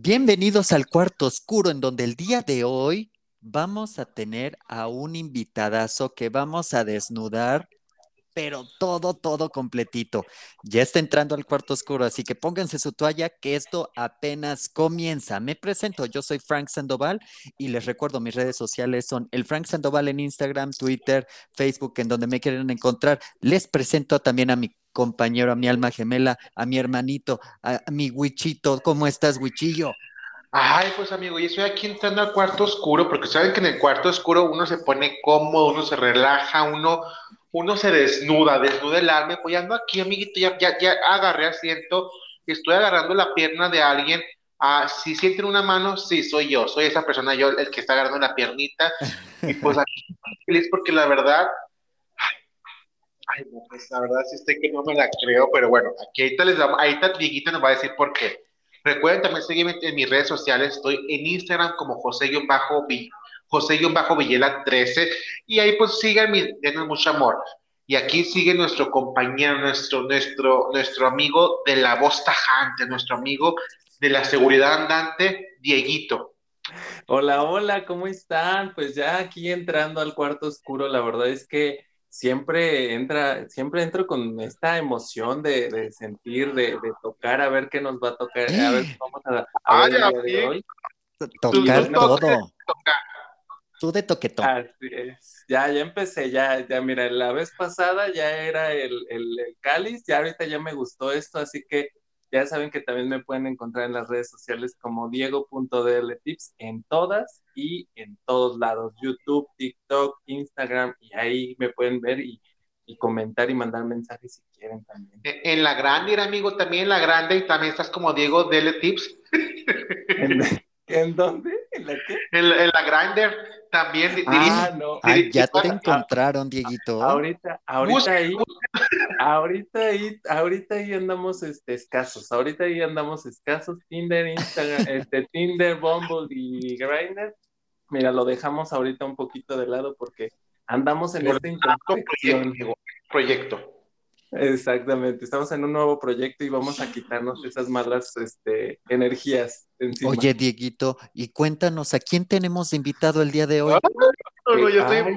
Bienvenidos al cuarto oscuro, en donde el día de hoy vamos a tener a un invitadazo que vamos a desnudar, pero todo, todo completito. Ya está entrando al cuarto oscuro, así que pónganse su toalla, que esto apenas comienza. Me presento, yo soy Frank Sandoval y les recuerdo, mis redes sociales son el Frank Sandoval en Instagram, Twitter, Facebook, en donde me quieren encontrar. Les presento también a mi compañero, a mi alma gemela, a mi hermanito, a, mi Wichito. ¿Cómo estás, Wichillo? Ay, pues amigo, yo estoy aquí entrando al cuarto oscuro, porque saben que en el cuarto oscuro uno se pone cómodo, uno se relaja, uno, uno se desnuda, desnuda el alma. Pues ando aquí, amiguito, ya, ya, ya agarré asiento, estoy agarrando la pierna de alguien. Ah, si sienten una mano, sí, soy yo, soy esa persona, yo el que está agarrando la piernita. Y pues aquí estoy feliz porque la verdad, Ay, no, pues la verdad sí estoy que no me la creo, pero bueno, aquí ahorita les damos, ahorita Dieguito nos va a decir por qué. Recuerden también seguirme en mis redes sociales, estoy en Instagram como José-Villela Villela 13 y ahí pues síganme, denme mucho amor. Y aquí sigue nuestro compañero, nuestro, nuestro, nuestro amigo de la voz tajante, nuestro amigo de la seguridad andante, Dieguito. Hola, hola, ¿cómo están? Pues ya aquí entrando al cuarto oscuro, la verdad es que siempre entra, siempre entro con esta emoción de, sentir, de, tocar, a ver qué nos va a tocar, a ver cómo vamos a, ver de hoy. Tocar todo. Tú de toquetón. Así es. Ya, ya empecé, ya, ya, mira, la vez pasada ya era el, el, el cáliz, ya ahorita ya me gustó esto, así que ya saben que también me pueden encontrar en las redes sociales como diego.dltips en todas y en todos lados, YouTube, TikTok, Instagram, y ahí me pueden ver y, comentar y mandar mensajes si quieren también. E, en la grande, amigo, también en la grande, y también estás como Diego DL Tips. ¿En, dónde? ¿En la qué? En, la también. Ah, no. ya te encontraron, Dieguito. Ahorita, ahorita ahí, ahorita ahí, ahorita ahí andamos este, escasos. Ahorita ahí andamos escasos. Tinder, Instagram, este, Tinder, Bumble y Grindr. Mira, lo dejamos ahorita un poquito de lado porque andamos en este proyecto, proyecto. Exactamente, estamos en un nuevo proyecto y vamos a quitarnos esas malas este, energías. Encima. Oye, Dieguito, y cuéntanos, ¿a quién tenemos de invitado el día de hoy?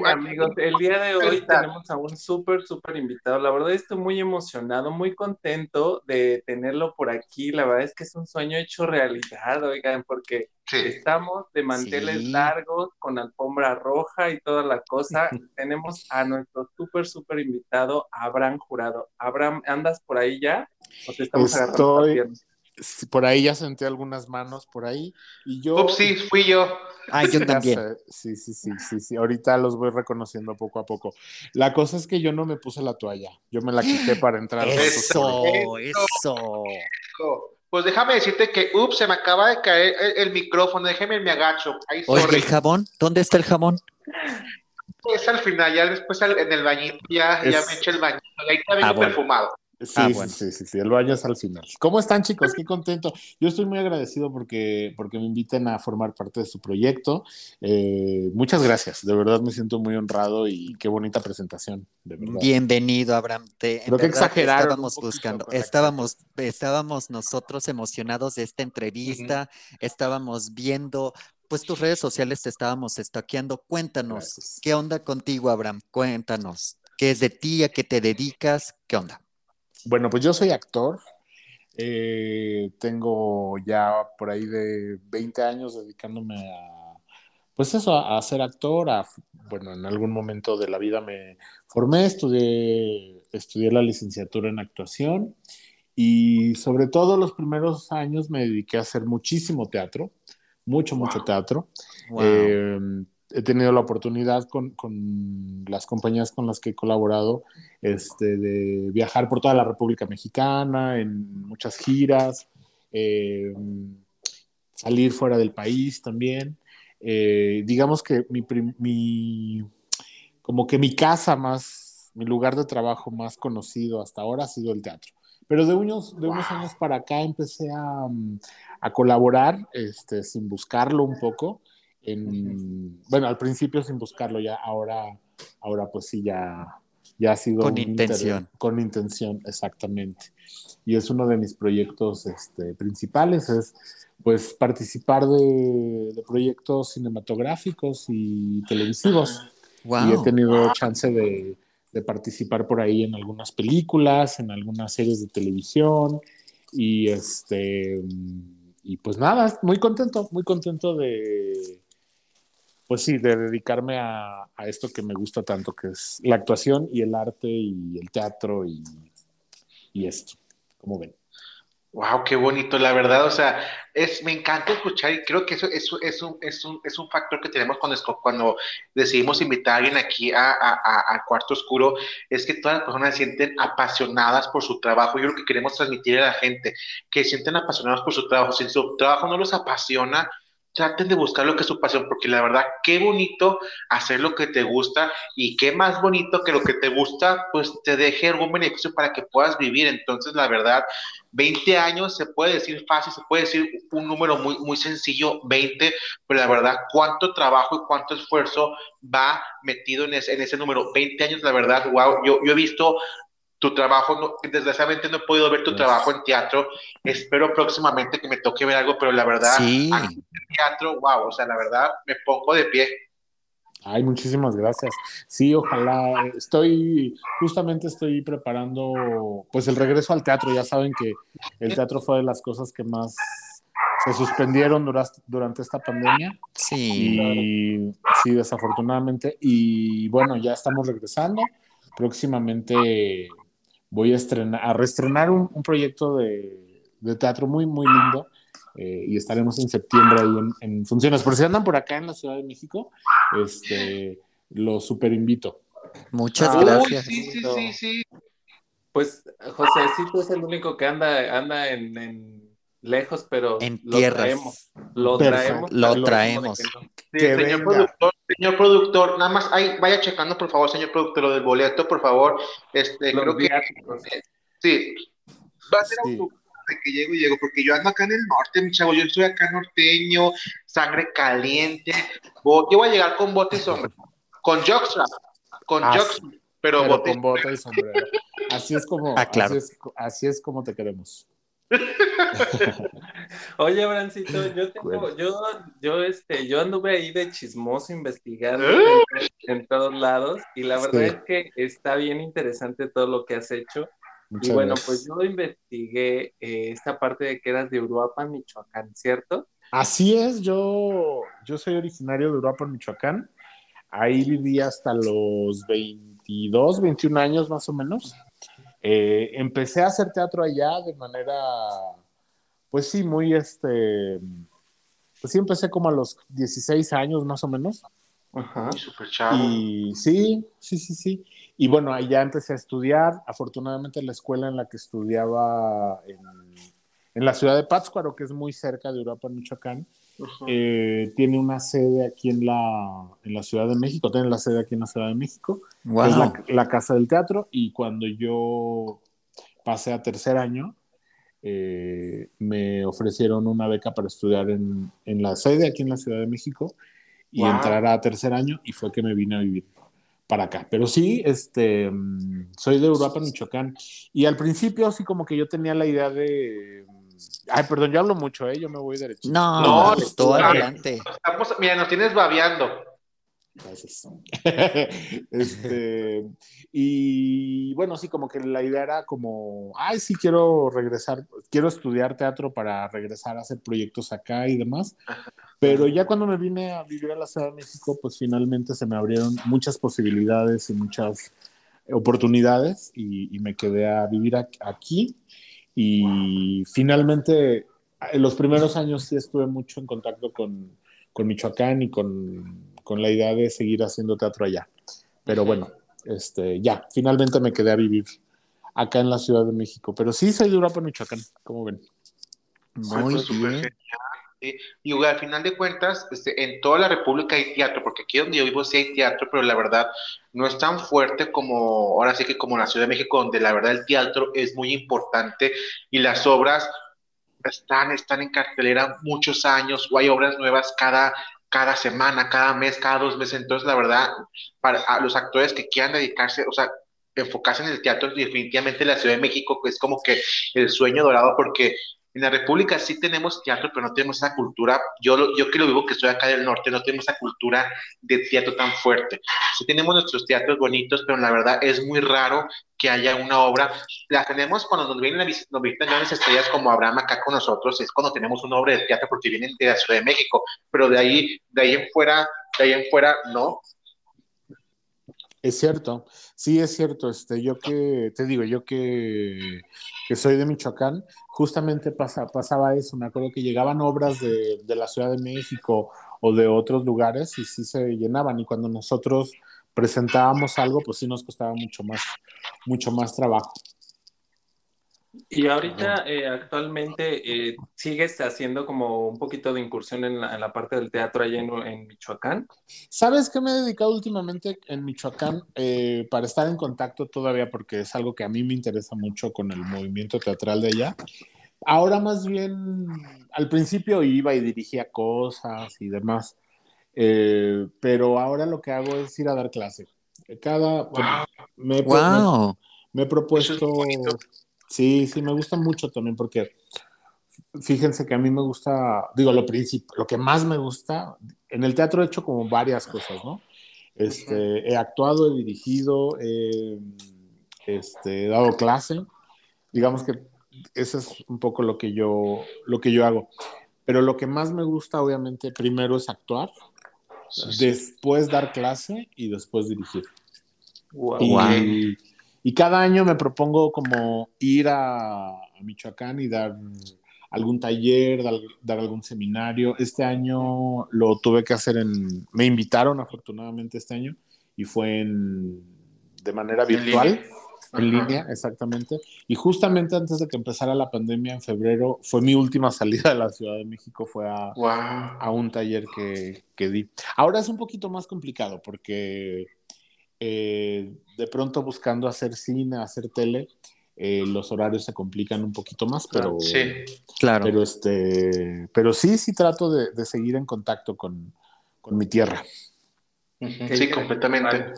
amigos, el día de hoy tenemos a un súper, súper invitado. La verdad estoy muy emocionado, muy contento de tenerlo por aquí. La verdad es que es un sueño hecho realidad, oigan, porque estamos de manteles largos, con alfombra roja y toda la cosa. tenemos a nuestro súper, súper invitado, Abraham Jurado. Abraham, ¿andas por ahí ya? ¿O te estamos Estoy por ahí ya senté algunas manos por ahí y yo sí fui yo. Ah yo también. sí sí sí sí sí ahorita los voy reconociendo poco a poco. La cosa es que yo no me puse la toalla yo me la quité para entrar eso eso, pues déjame decirte que ups se me acaba de caer el, micrófono déjeme me agacho. Ahí Oye, el jabón dónde está el jabón es al final ya después en el bañito ya, ya me eché el bañito ahí está bien ah, Ah, sí, sí, sí, sí, el baño es al final. ¿Cómo están, chicos? Qué contento. Yo estoy muy agradecido porque, porque me inviten a formar parte de su proyecto. Eh, muchas gracias, de verdad me siento muy honrado y qué bonita presentación, de verdad. Bienvenido, Abraham. Te, Creo que exageraron. Estábamos buscando, estábamos, estábamos nosotros emocionados de esta entrevista, estábamos viendo pues tus redes sociales te estábamos estoqueando. Cuéntanos, ¿qué onda contigo, Abraham? Cuéntanos, ¿qué es de ti? ¿A qué te dedicas? ¿Qué onda? Bueno, pues yo soy actor. Eh, tengo ya por ahí de 20 años dedicándome a, pues eso, a, ser actor. bueno, en algún momento de la vida me formé, estudié, estudié la licenciatura en actuación y sobre todo los primeros años me dediqué a hacer muchísimo teatro, mucho, mucho teatro. Em, he tenido la oportunidad con, con, las compañías con las que he colaborado este, de viajar por toda la República Mexicana, en muchas giras, eh, salir fuera del país también. Eh, digamos que mi, mi, como que mi casa más, mi lugar de trabajo más conocido hasta ahora ha sido el teatro. Pero de unos, de unos años para acá empecé a, a colaborar este, sin buscarlo un poco bueno, al principio sin buscarlo, ya ahora, ahora pues sí, ya, ya ha sido... Con intención. con intención, exactamente. Y es uno de mis proyectos este, principales, es pues participar de, proyectos cinematográficos y televisivos. Y he tenido chance de, de, participar por ahí en algunas películas, en algunas series de televisión y este y pues nada, muy contento, muy contento de pues sí, de dedicarme a, a esto que me gusta tanto, que es la actuación y el arte y el teatro y, y esto, como ven. Wow, qué bonito, la verdad, o sea, es, me encanta escuchar y creo que eso, eso es, un, es, un, es un factor que tenemos cuando, cuando decidimos invitar a alguien aquí a, a, Cuarto Oscuro, es que todas las personas se sienten apasionadas por su trabajo. Yo lo que queremos transmitir a la gente, que se sienten apasionados por su trabajo. Si su trabajo no los apasiona, traten de buscar lo que es su pasión, porque la verdad, qué bonito hacer lo que te gusta y qué más bonito que lo que te gusta, pues te deje algún beneficio para que puedas vivir. Entonces, la verdad, 20 años se puede decir fácil, se puede decir un número muy, muy sencillo, 20, pero la verdad, cuánto trabajo y cuánto esfuerzo va metido en ese, en ese número. 20 años, la verdad, wow, yo, yo he visto tu trabajo, no, desgraciadamente no he podido ver tu trabajo en teatro, espero próximamente que me toque ver algo, pero la verdad, sí. en teatro, wow, o sea, la verdad, me pongo de pie. Ay, muchísimas gracias. Sí, ojalá. Estoy, justamente estoy preparando, pues el regreso al teatro. Ya saben que el teatro fue de las cosas que más se suspendieron durante, durante esta pandemia. Sí. Y sí, desafortunadamente. Y bueno, ya estamos regresando. Próximamente voy a estrenar, a reestrenar un, proyecto de, teatro muy, muy lindo. Eh, y estaremos en septiembre ahí en, funciones. Por si andan por acá en la Ciudad de México, este, lo super invito. Muchas gracias. Sí, sí, sí, sí. Pues es el único que anda, anda en, lejos, pero en lo traemos. Lo traemos. Lo traemos. señor productor, señor productor, nada más ahí, vaya checando, por favor, señor productor, lo del boleto, por favor. Este, creo que sí, va a ser un de que llego y llego, porque yo ando acá en el norte, mi chavo, yo estoy acá norteño, sangre caliente. Yo voy a llegar con bote y sombrero, con jockstrap, con ah, jockstrap, pero, bote. con bote y sombrero. Así es como, ah, así, es, así es como te queremos. Oye, Brancito, yo tengo, yo, yo, este, yo anduve ahí de chismoso investigando ¿Eh? en, todos lados y la verdad es que está bien interesante todo lo que has hecho. y bueno, pues yo investigué eh, esta parte de que eras de Uruapan, Michoacán, ¿cierto? Así es, yo, yo soy originario de Uruapan, Michoacán. Ahí viví hasta los 22, 21 años más o menos. Eh, empecé a hacer teatro allá de manera, pues sí, muy este, pues sí, empecé como a los 16 años más o menos. Ajá. Chavo. Y sí, sí, sí, sí. Y bueno, allá empecé a estudiar. Afortunadamente la escuela en la que estudiaba en, en la ciudad de Pátzcuaro, que es muy cerca de Europa, Michoacán, eh, tiene una sede aquí en la, en la Ciudad de México, tiene la sede aquí en la Ciudad de México, es la, Casa del Teatro, y cuando yo pasé a tercer año, eh, me ofrecieron una beca para estudiar en, en, la sede aquí en la Ciudad de México y entrar a tercer año, y fue que me vine a vivir para acá. Pero sí, este, mm, soy de Europa, Michoacán, y al principio sí como que yo tenía la idea de Ay, perdón, yo hablo mucho, ¿eh? Yo me voy derecho. No, no, todo adelante. mira, nos tienes babeando. Gracias. este, y bueno, sí, como que la idea era como, ay, sí, quiero regresar, quiero estudiar teatro para regresar a hacer proyectos acá y demás. Pero ya cuando me vine a vivir a la Ciudad de México, pues finalmente se me abrieron muchas posibilidades y muchas oportunidades y, y me quedé a vivir aquí y finalmente, en los primeros años sí estuve mucho en contacto con, con Michoacán y con, con, la idea de seguir haciendo teatro allá. Pero bueno, este, ya, finalmente me quedé a vivir acá en la Ciudad de México. Pero sí soy de Europa, Michoacán, como ven. Muy bien. Y al final de cuentas, este, en toda la República hay teatro, porque aquí donde yo vivo sí hay teatro, pero la verdad no es tan fuerte como, ahora sí que como en la Ciudad de México, donde la verdad el teatro es muy importante y las obras están, están en cartelera muchos años, o hay obras nuevas cada, cada semana, cada mes, cada dos meses. Entonces, la verdad, para los actores que quieran dedicarse, o sea, enfocarse en el teatro, definitivamente la Ciudad de México es como que el sueño dorado, porque En la República sí tenemos teatro, pero no tenemos esa cultura. Yo, yo que lo digo que estoy acá del norte, no tenemos esa cultura de teatro tan fuerte. Sí tenemos nuestros teatros bonitos, pero la verdad es muy raro que haya una obra. La tenemos cuando nos vienen nos visitan grandes estrellas como Abraham acá con nosotros, es cuando tenemos una obra de teatro porque vienen de la Ciudad de México, pero de ahí, de ahí en fuera, de ahí en fuera, no. Es cierto, sí es cierto, este, yo que, te digo, yo que, que soy de Michoacán, justamente pasa, pasaba eso, me acuerdo que llegaban obras de, de, la Ciudad de México o de otros lugares y sí se llenaban y cuando nosotros presentábamos algo, pues sí nos costaba mucho más, mucho más trabajo. Y ahorita, eh, actualmente, eh, ¿sigues haciendo como un poquito de incursión en la, parte del teatro allá en, Michoacán? ¿Sabes qué me he dedicado últimamente en Michoacán eh, para estar en contacto todavía? Porque es algo que a mí me interesa mucho con el movimiento teatral de allá. Ahora más bien, al principio iba y dirigía cosas y demás, pero ahora lo que hago es ir a dar clase. Cada... Me, wow. me, he propuesto... Sí, sí, me gusta mucho también porque fíjense que a mí me gusta, digo, lo principal, lo que más me gusta, en el teatro he hecho como varias cosas, ¿no? Este, he actuado, he dirigido, he este, dado clase, digamos que eso es un poco lo que yo, lo que yo hago. Pero lo que más me gusta, obviamente, primero es actuar, después dar clase y después dirigir. Wow. Y, y cada año me propongo como ir a, Michoacán y dar algún taller, dar, algún seminario. Este año lo tuve que hacer en, me invitaron afortunadamente este año y fue en, de manera virtual, en línea, exactamente. Y justamente antes de que empezara la pandemia en febrero, fue mi última salida de la Ciudad de México, fue a, a un taller que, que di. Ahora es un poquito más complicado porque eh, de pronto buscando hacer cine, hacer tele, eh, los horarios se complican un poquito más, pero sí, claro. Pero este, pero sí, sí trato de, seguir en contacto con, mi tierra. Sí, completamente.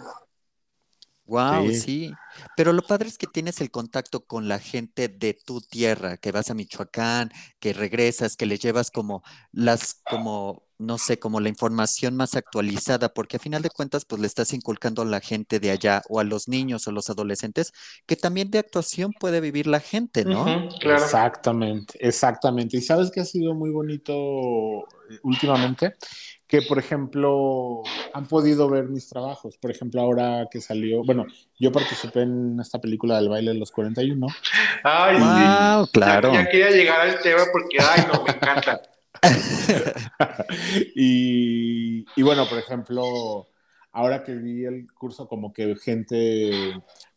Wow, sí. Pero lo padre es que tienes el contacto con la gente de tu tierra, que vas a Michoacán, que regresas, que le llevas como las, como no sé, como la información más actualizada, porque a final de cuentas, pues le estás inculcando a la gente de allá o a los niños o los adolescentes, que también de actuación puede vivir la gente, ¿no? Exactamente, exactamente. Y sabes que ha sido muy bonito eh, últimamente, que por ejemplo han podido ver mis trabajos. Por ejemplo, ahora que salió, bueno, yo participé en esta película del baile de los 41. Ay, wow, claro. Ya, ya quería llegar al tema porque, ay, no, me encanta. y, bueno, por ejemplo, ahora que vi el curso, como que gente,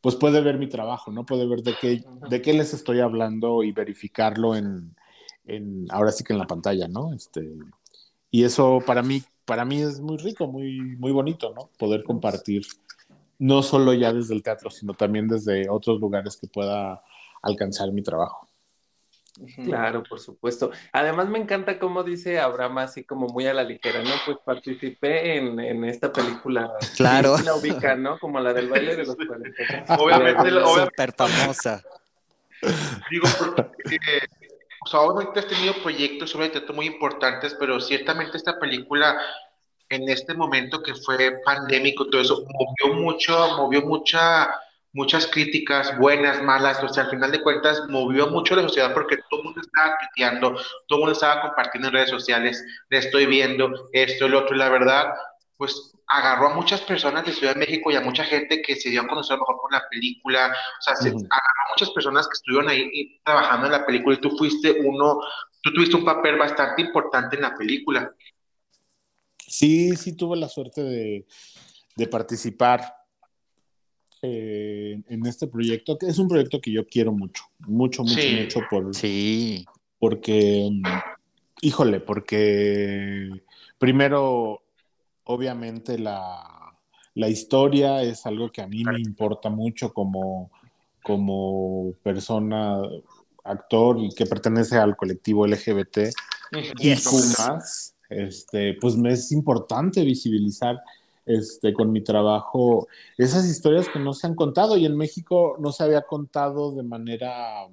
pues puede ver mi trabajo, ¿no? Puede ver de qué, de qué les estoy hablando y verificarlo en, en, ahora sí que en la pantalla, ¿no? Este, y eso para mí, para mí es muy rico, muy, muy bonito, ¿no? Poder compartir, no solo ya desde el teatro, sino también desde otros lugares que pueda alcanzar mi trabajo. Claro, por supuesto. Además me encanta cómo dice Abraham así como muy a la ligera, ¿no? Pues participé en, esta película. Claro. La ubica, ¿no? Como la del baile de los 40. Obviamente. Súper famosa. Digo, porque o sea, obviamente has tenido proyectos sobre teatro muy importantes, pero ciertamente esta película en este momento que fue pandémico, todo eso, movió mucho, movió mucha muchas críticas, buenas, malas, o sea, al final de cuentas movió mucho la sociedad porque todo el mundo estaba tuiteando, todo el mundo estaba compartiendo en redes sociales, le estoy viendo esto, el otro, la verdad, pues agarró a muchas personas de Ciudad de México y a mucha gente que se dio a conocer mejor con la película, o sea, se, agarró a muchas personas que estuvieron ahí trabajando en la película y tú fuiste uno, tú tuviste un papel bastante importante en la película. Sí, sí tuve la suerte de, de participar eh, en este proyecto, que es un proyecto que yo quiero mucho, mucho, mucho, mucho por, sí. porque, híjole, porque primero, obviamente la, la historia es algo que a mí me importa mucho como, como persona, actor y que pertenece al colectivo LGBT y más, este, pues me es importante visibilizar este, con mi trabajo esas historias que no se han contado. Y en México no se había contado de manera,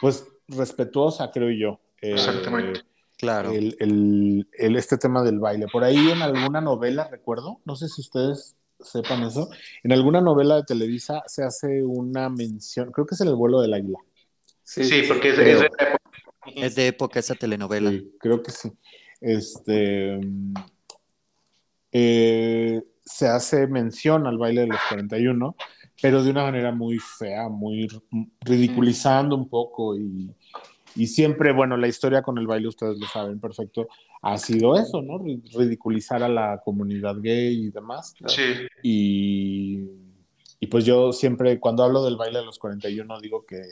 pues respetuosa, creo yo. Eh, Exactamente. Claro. El, este tema del baile. Por ahí en alguna novela, recuerdo, no sé si ustedes sepan eso, en alguna novela de Televisa se hace una mención, creo que es en el vuelo del águila. Sí, porque es, de época. Es de época esa telenovela. creo que sí. Este, eh, se hace mención al baile de los 41, pero de una manera muy fea, muy ridiculizando un poco y, y siempre, bueno, la historia con el baile, ustedes lo saben perfecto, ha sido eso, ¿no? Ridiculizar a la comunidad gay y demás. Sí. Y, y pues yo siempre, cuando hablo del baile de los 41, digo que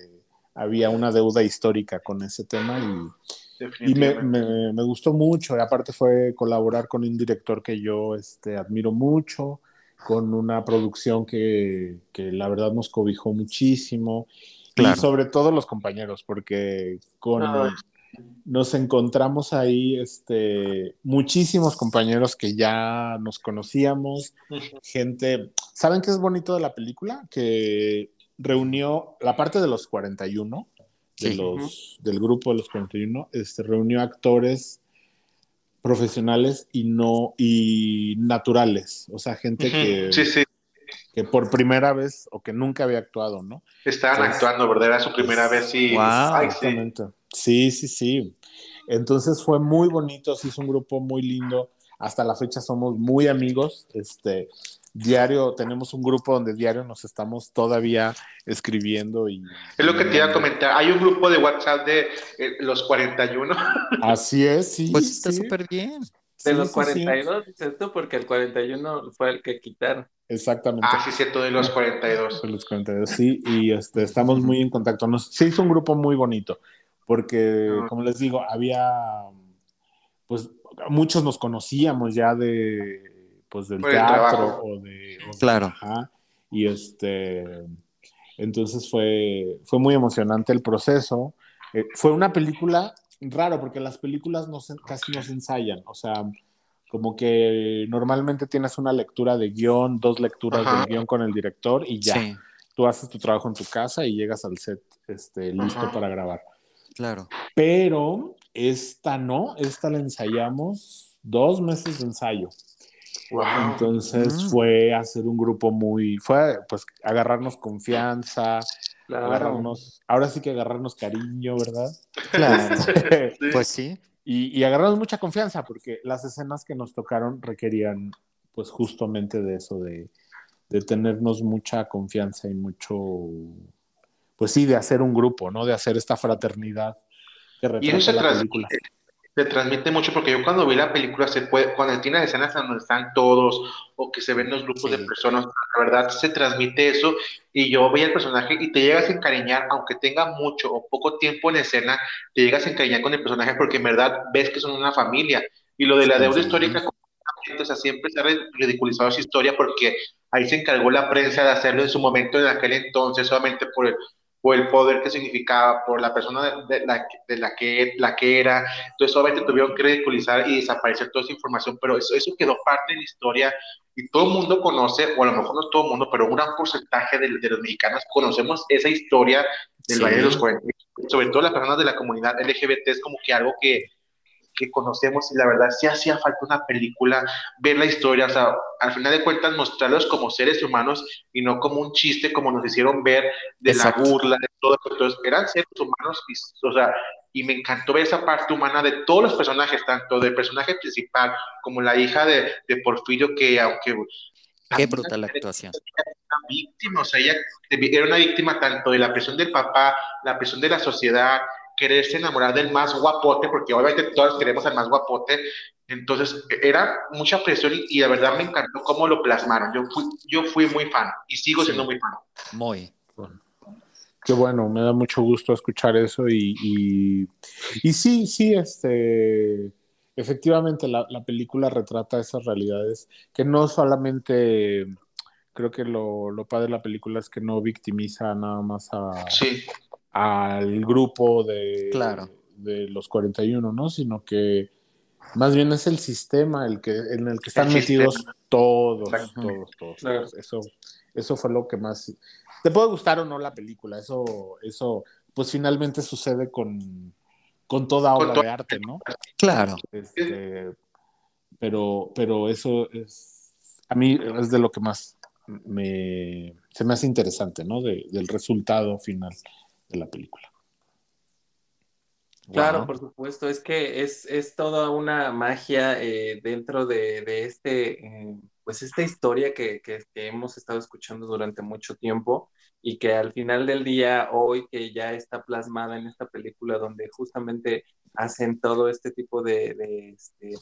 había una deuda histórica con ese tema y, y me, me, me, gustó mucho. Y aparte fue colaborar con un director que yo este, admiro mucho, con una producción que, que la verdad nos cobijó muchísimo. Y sobre todo los compañeros, porque con, nos encontramos ahí este, muchísimos compañeros que ya nos conocíamos, gente, ¿saben qué es bonito de la película? Que reunió la parte de los 41, de los, del grupo de los 41, este, reunió actores profesionales y no y naturales, o sea, gente que, que por primera vez o que nunca había actuado, ¿no? Estaban actuando, ¿verdad? Era su primera vez y exactamente. Sí. sí, sí, Entonces fue muy bonito, sí, es un grupo muy lindo. Hasta la fecha somos muy amigos. Este, diario, tenemos un grupo donde diario nos estamos todavía escribiendo y... Es lo que te iba a comentar, hay un grupo de WhatsApp de eh, los 41. Así es, sí. Pues está súper bien. De los 42, ¿cierto? Porque el 41 fue el que quitaron. Exactamente. Ah, sí, cierto, de los 42. De los 42, sí, y este, estamos muy en contacto. Nos, se hizo un grupo muy bonito, porque, como les digo, había, pues, muchos nos conocíamos ya de, pues del teatro o de, claro y este entonces fue fue muy emocionante el proceso eh, fue una película raro porque las películas no casi no se ensayan o sea como que normalmente tienes una lectura de guion dos lecturas de guion con el director y ya. Tú haces tu trabajo en tu casa y llegas al set este listo para grabar. Claro. Pero esta no esta la ensayamos dos meses de ensayo. Entonces mm. fue hacer un grupo muy, fue pues agarrarnos confianza, agarrarnos, ahora sí que agarrarnos cariño, ¿verdad? Claro, pues sí. Y, y, agarrarnos mucha confianza, porque las escenas que nos tocaron requerían pues justamente de eso, de, de tenernos mucha confianza y mucho, pues sí, de hacer un grupo, ¿no? De hacer esta fraternidad que retrata la película se transmite mucho porque yo cuando vi la película se puede, cuando tiene escenas donde están todos o que se ven los grupos de personas, la verdad se transmite eso y yo veía el personaje y te llegas a encariñar, aunque tenga mucho o poco tiempo en escena, te llegas a encariñar con el personaje porque en verdad ves que son una familia. Y lo de la deuda histórica, o sea, siempre se ha ridiculizado esa historia porque ahí se encargó la prensa de hacerlo en su momento en aquel entonces solamente por el o el poder que significaba, por la persona de, la, de la, que, la que era. Entonces, obviamente tuvieron que ridiculizar y desaparecer toda esa información, pero eso, eso quedó parte de la historia y todo el mundo conoce, o a lo mejor no todo el mundo, pero un gran porcentaje de, de los mexicanos conocemos esa historia del Valle de los 40. Sobre todo las personas de la comunidad LGBT es como que algo que, que conocemos y la verdad sí hacía falta una película, ver la historia, o sea, al final de cuentas mostrarlos como seres humanos y no como un chiste como nos hicieron ver de la burla, de todo. Entonces, eran seres humanos, y, o sea, y me encantó ver esa parte humana de todos los personajes, tanto del personaje principal como la hija de, de Porfirio, que aunque... Qué brutal la actuación. Era una víctima, o sea, ella era una víctima tanto de la presión del papá, la presión de la sociedad, quererse enamorar del más guapote, porque obviamente todos queremos al más guapote. Entonces, era mucha presión y, la verdad me encantó cómo lo plasmaron. Yo fui, yo fui muy fan y sigo siendo muy fan. Muy. Bueno. Qué bueno, me da mucho gusto escuchar eso y, y, y sí, sí, este, efectivamente la, la, película retrata esas realidades que no solamente, creo que lo, lo padre de la película es que no victimiza nada más a, sí al grupo de, claro. de los 41, ¿no? Sino que más bien es el sistema el que, en el que están metidos todos, todos, todos, Eso, eso fue lo que más... Te puede gustar o no la película, eso, eso pues finalmente sucede con, con toda obra de arte, ¿no? Claro. Este, pero, pero eso es, a mí es de lo que más me, se me hace interesante, ¿no? del resultado final de la película. Claro, por supuesto, es que es, es toda una magia eh, dentro de, de este, eh, pues esta historia que, que, hemos estado escuchando durante mucho tiempo y que al final del día, hoy que ya está plasmada en esta película donde justamente hacen todo este tipo de, de, este,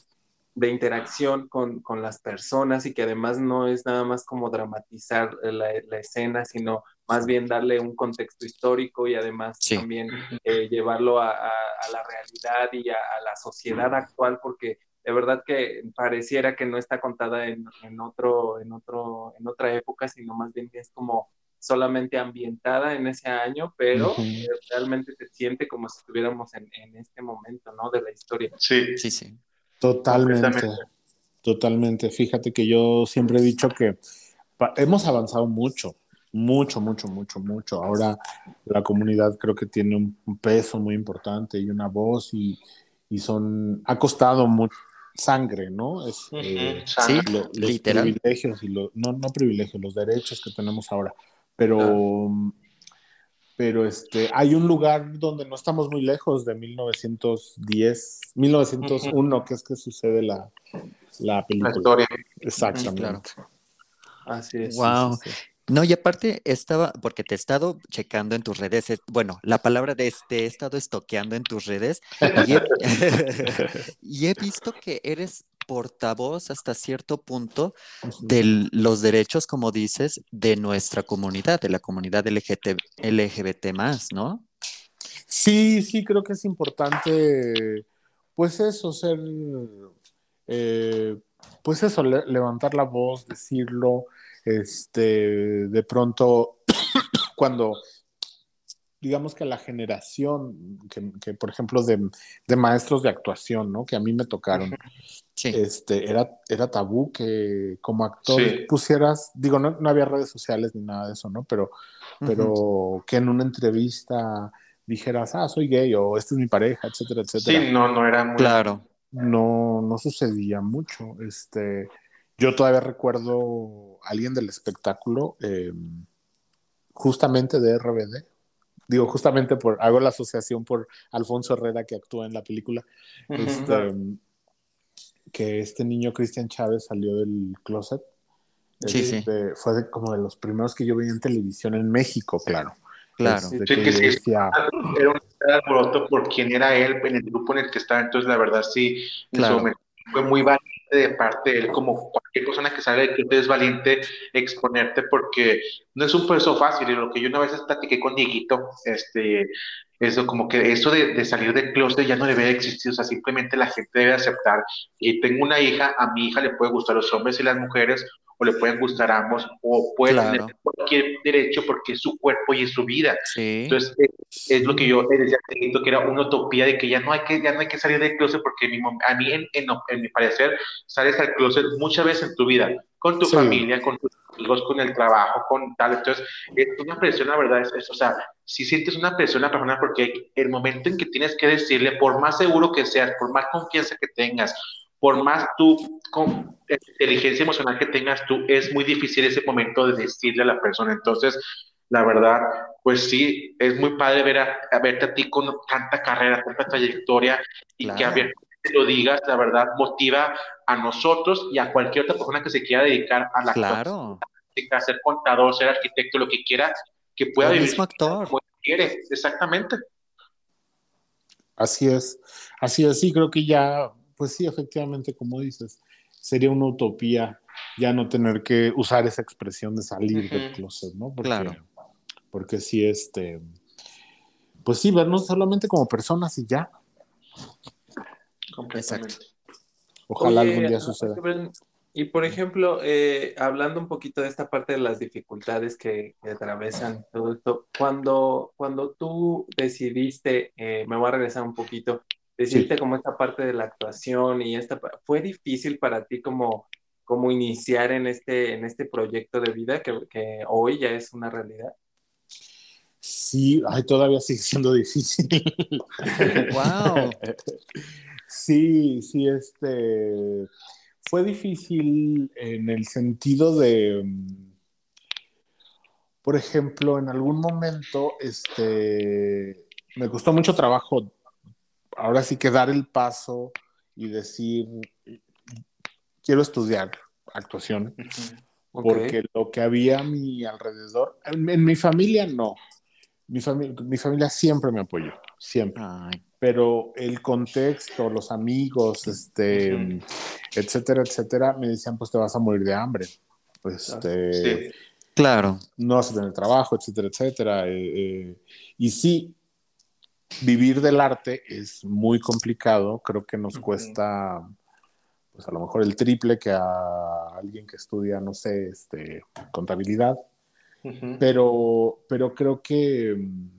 de interacción con, con, las personas y que además no es nada más como dramatizar la, la escena, sino más bien darle un contexto histórico y además también eh, llevarlo a, a, la realidad y a, la sociedad actual, porque de verdad que pareciera que no está contada en, en, otro, en, otro, en otra época, sino más bien que es como solamente ambientada en ese año, pero realmente se siente como si estuviéramos en, en, este momento, ¿no? De la historia. Sí, sí, sí. Totalmente. Totalmente. Fíjate que yo siempre he dicho que hemos avanzado mucho, mucho, mucho, mucho, mucho. Ahora la comunidad creo que tiene un peso muy importante y una voz y, y son, ha costado mucho sangre, ¿no? Es, eh, sí, los privilegios y los, no, no privilegios, los derechos que tenemos ahora. Pero, pero este, hay un lugar donde no estamos muy lejos de 1910, 1901, que es que sucede la, la película. La historia. Exactamente. Así es. Wow. No, y aparte estaba, porque te he estado checando en tus redes, bueno, la palabra de este, he estado estoqueando en tus redes y he, y he visto que eres portavoz hasta cierto punto de los derechos, como dices, de nuestra comunidad, de la comunidad LGBT, LGBT más, ¿no? Sí, sí, creo que es importante, pues eso, ser, eh, pues eso, levantar la voz, decirlo, este, de pronto, cuando digamos que la generación que, por ejemplo, de, de, maestros de actuación, ¿no? Que a mí me tocaron, este, era, era tabú que como actor pusieras, digo, no, no, había redes sociales ni nada de eso, ¿no? Pero, pero que en una entrevista dijeras, ah, soy gay o esta es mi pareja, etcétera, etcétera. Sí, no, no era muy... Claro. No, no sucedía mucho. Este, yo todavía recuerdo a alguien del espectáculo, em, justamente de RBD, digo, justamente por, hago la asociación por Alfonso Herrera que actúa en la película, este, que este niño Cristian Chávez salió del closet. Sí, sí. Este, fue como de los primeros que yo vi en televisión en México, claro. Claro. Este, sí, que sí, decía... Era un alboroto por quién era él en el grupo en el que estaba, entonces la verdad sí, en claro. su momento fue muy valiente de parte de él, como cualquier persona que sale de club es valiente exponerte porque no es un proceso fácil, y lo que yo una vez platiqué con Dieguito, este, eso como que eso de, de salir del closet ya no debe existir, o sea, simplemente la gente debe aceptar, y tengo una hija, a mi hija le puede gustar los hombres y las mujeres, o le pueden gustar ambos, o puede tener cualquier derecho porque es su cuerpo y es su vida. Entonces, es, lo que yo decía que era una utopía de que ya no hay que, ya no hay que salir del closet porque a mí, en, en, mi parecer, sales al closet muchas veces en tu vida, con tu familia, con tus amigos, con el trabajo, con tal. Entonces, es una presión, la verdad, es, o sea, si sientes una presión a la persona porque el momento en que tienes que decirle, por más seguro que seas, por más confianza que tengas, por más tú con inteligencia emocional que tengas tú, es muy difícil ese momento de decirle a la persona. Entonces, la verdad, pues sí, es muy padre ver a, verte a ti con tanta carrera, tanta trayectoria y que a ver lo digas, la verdad, motiva a nosotros y a cualquier otra persona que se quiera dedicar a la claro. a ser contador, ser arquitecto, lo que quiera, que pueda el vivir mismo actor. como quiere, exactamente. Así es, así es, sí, creo que ya pues sí, efectivamente, como dices, sería una utopía ya no tener que usar esa expresión de salir del closet, ¿no? Porque, claro. Porque sí, este, pues sí, vernos solamente como personas y ya. Exacto. Ojalá algún día suceda. Y por ejemplo, eh, hablando un poquito de esta parte de las dificultades que, atravesan todo esto, cuando, cuando tú decidiste, eh, me voy a regresar un poquito, decirte como esta parte de la actuación y esta, ¿fue difícil para ti como, como iniciar en este, en este proyecto de vida que, que hoy ya es una realidad? Sí, ay, todavía sigue siendo difícil. Wow. Sí, sí, este fue difícil en el sentido de, mm, por ejemplo, en algún momento, este, me costó mucho trabajo, ahora sí que dar el paso y decir, quiero estudiar actuación, porque lo que había a mi alrededor, en, mi familia no, mi, mi familia siempre me apoyó, siempre. Pero el contexto, los amigos, este, etcétera, etcétera, me decían, pues te vas a morir de hambre. Pues, este, Claro. No vas a tener trabajo, etcétera, etcétera. Eh, eh, y sí, vivir del arte es muy complicado. Creo que nos cuesta, pues a lo mejor el triple que a alguien que estudia, no sé, este, contabilidad. pero, pero creo que mm,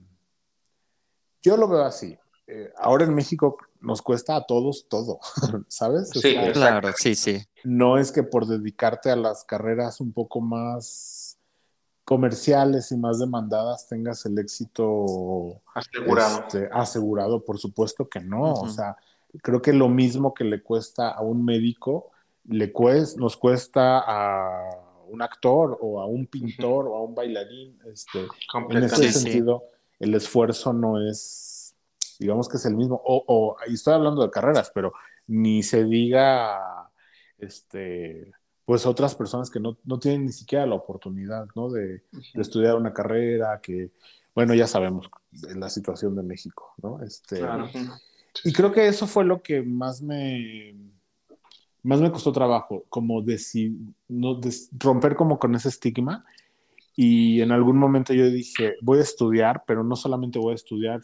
yo lo veo así. Eh, ahora en México nos cuesta a todos todo, ¿sabes? Sí, claro, sí, sí. No es que por dedicarte a las carreras un poco más comerciales y más demandadas tengas el éxito asegurado. Este, asegurado, por supuesto que no. O sea, creo que lo mismo que le cuesta a un médico, le nos cuesta a un actor o a un pintor o a un bailarín. Este, en ese sentido, el esfuerzo no es digamos que es el mismo, o, o y estoy hablando de carreras, pero ni se diga, este, pues otras personas que no, no tienen ni siquiera la oportunidad, ¿no? De, de, estudiar una carrera, que, bueno, ya sabemos la situación de México, ¿no? Este, Y creo que eso fue lo que más me, más me costó trabajo, como decir, no, romper como con ese estigma. Y en algún momento yo dije, voy a estudiar, pero no solamente voy a estudiar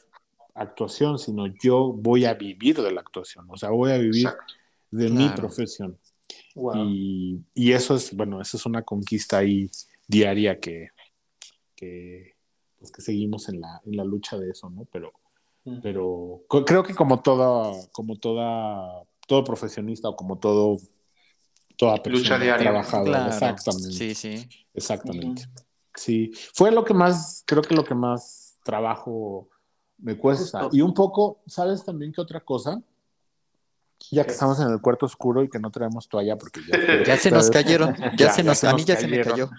actuación, sino yo voy a vivir de la actuación, o sea, voy a vivir de mi profesión. Y, y, eso es, bueno, eso es una conquista ahí diaria que, que, pues que seguimos en la, en la lucha de eso, ¿no? Pero, pero creo que como toda, como toda, todo profesionista o como todo, toda persona lucha trabajadora, exactamente. Sí, sí. Exactamente. Sí, fue lo que más, creo que lo que más trabajo me cuesta. Y un poco, ¿sabes también qué otra cosa? Ya que estamos en el cuarto oscuro y que no traemos toalla porque ya, ya se nos cayeron, ya, se nos, a mí ya se me cayó.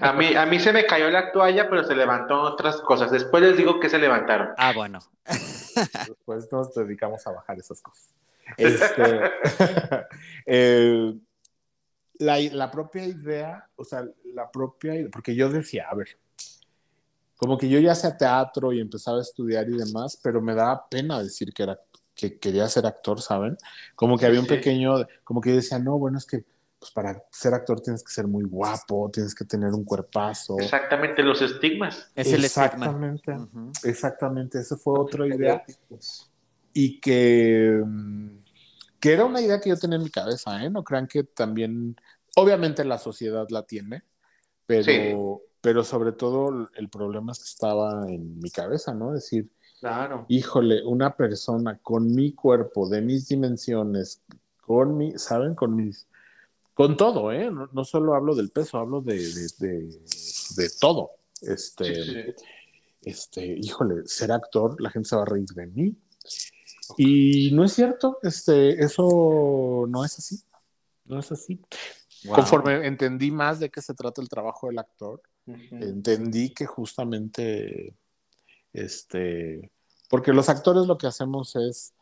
A mí, a mí se me cayó la toalla, pero se levantó otras cosas. Después les digo que se levantaron. Ah, bueno. Después nos dedicamos a bajar esas cosas. Este, eh, la, la propia idea, o sea, la propia, porque yo decía, a ver, como que yo ya hacía teatro y empezaba a estudiar y demás, pero me daba pena decir que era que quería ser actor, ¿saben? Como que había un pequeño, como que yo decía, no, bueno, es que pues para ser actor tienes que ser muy guapo, tienes que tener un cuerpazo. Exactamente, los estigmas. Es el exactamente, exactamente, esa fue otra idea. Y que, mm, que era una idea que yo tenía en mi cabeza, ¿eh? No crean que también, obviamente la sociedad la tiene, pero, pero sobre todo el problema es que estaba en mi cabeza, ¿no? Decir, claro. híjole, una persona con mi cuerpo, de mis dimensiones, con mi, ¿saben? Con mis, con todo, ¿eh? No, solo hablo del peso, hablo de, de, todo. Este, este, híjole, ser actor, la gente se va a reír de mí. Y no es cierto, este, eso no es así, no es así. Conforme entendí más de qué se trata el trabajo del actor, entendí que justamente, este, porque los actores lo que hacemos es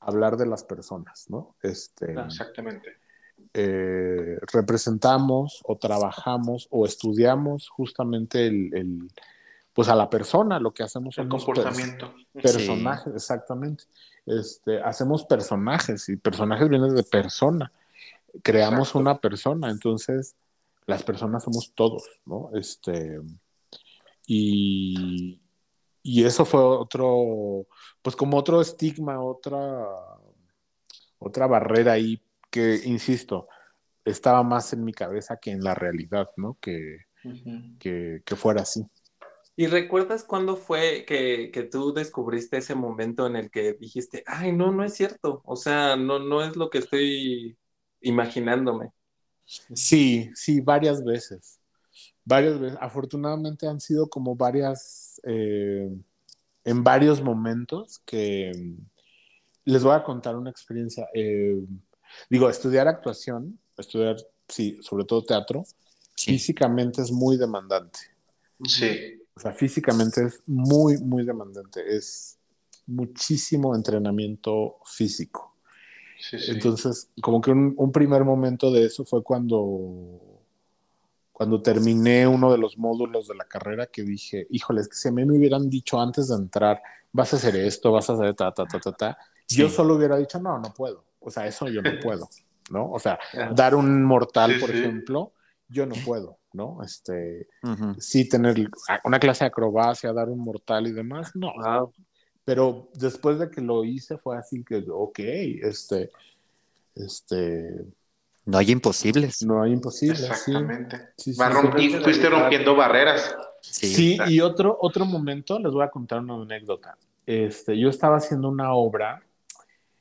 hablar de las personas, ¿no? Este, Exactamente. Eh, representamos o trabajamos o estudiamos justamente el, pues a la persona, lo que hacemos el comportamiento. personajes, exactamente. Este, hacemos personajes y personajes vienen de persona. Creamos una persona, entonces las personas somos todos, ¿no? Este, y, y eso fue otro, pues como otro estigma, otra, otra barrera ahí que, insisto, estaba más en mi cabeza que en la realidad, ¿no? Que, que, fuera así. ¿Y recuerdas cuándo fue que, que, tú descubriste ese momento en el que dijiste, ay, no, no es cierto, o sea, no, no es lo que estoy imaginándome? Sí, sí, varias veces. Varias veces, afortunadamente han sido como varias, eh, en varios momentos que les voy a contar una experiencia. Eh, digo, estudiar actuación, estudiar, sí, sobre todo teatro, físicamente es muy demandante. Sí. O sea, físicamente es muy, muy demandante. Es muchísimo entrenamiento físico. Sí, sí. Entonces, como que un, un, primer momento de eso fue cuando, cuando terminé uno de los módulos de la carrera que dije, híjole, es que si a mí me hubieran dicho antes de entrar, vas a hacer esto, vas a hacer ta, ta, ta, ta, ta, sí. yo solo hubiera dicho, no, no puedo. O sea, eso yo no puedo, ¿no? O sea, dar un mortal, sí, por ejemplo, yo no puedo, ¿no? Este, uh -huh. sí tener una clase de acrobacia, dar un mortal y demás, no. Wow. Pero después de que lo hice fue así que, ok, este, este... No hay imposibles. No hay imposibles. Exactamente. Sí. Sí, rompi fuiste rompiendo barreras. Sí, sí y otro, otro momento, les voy a contar una anécdota. Este, yo estaba haciendo una obra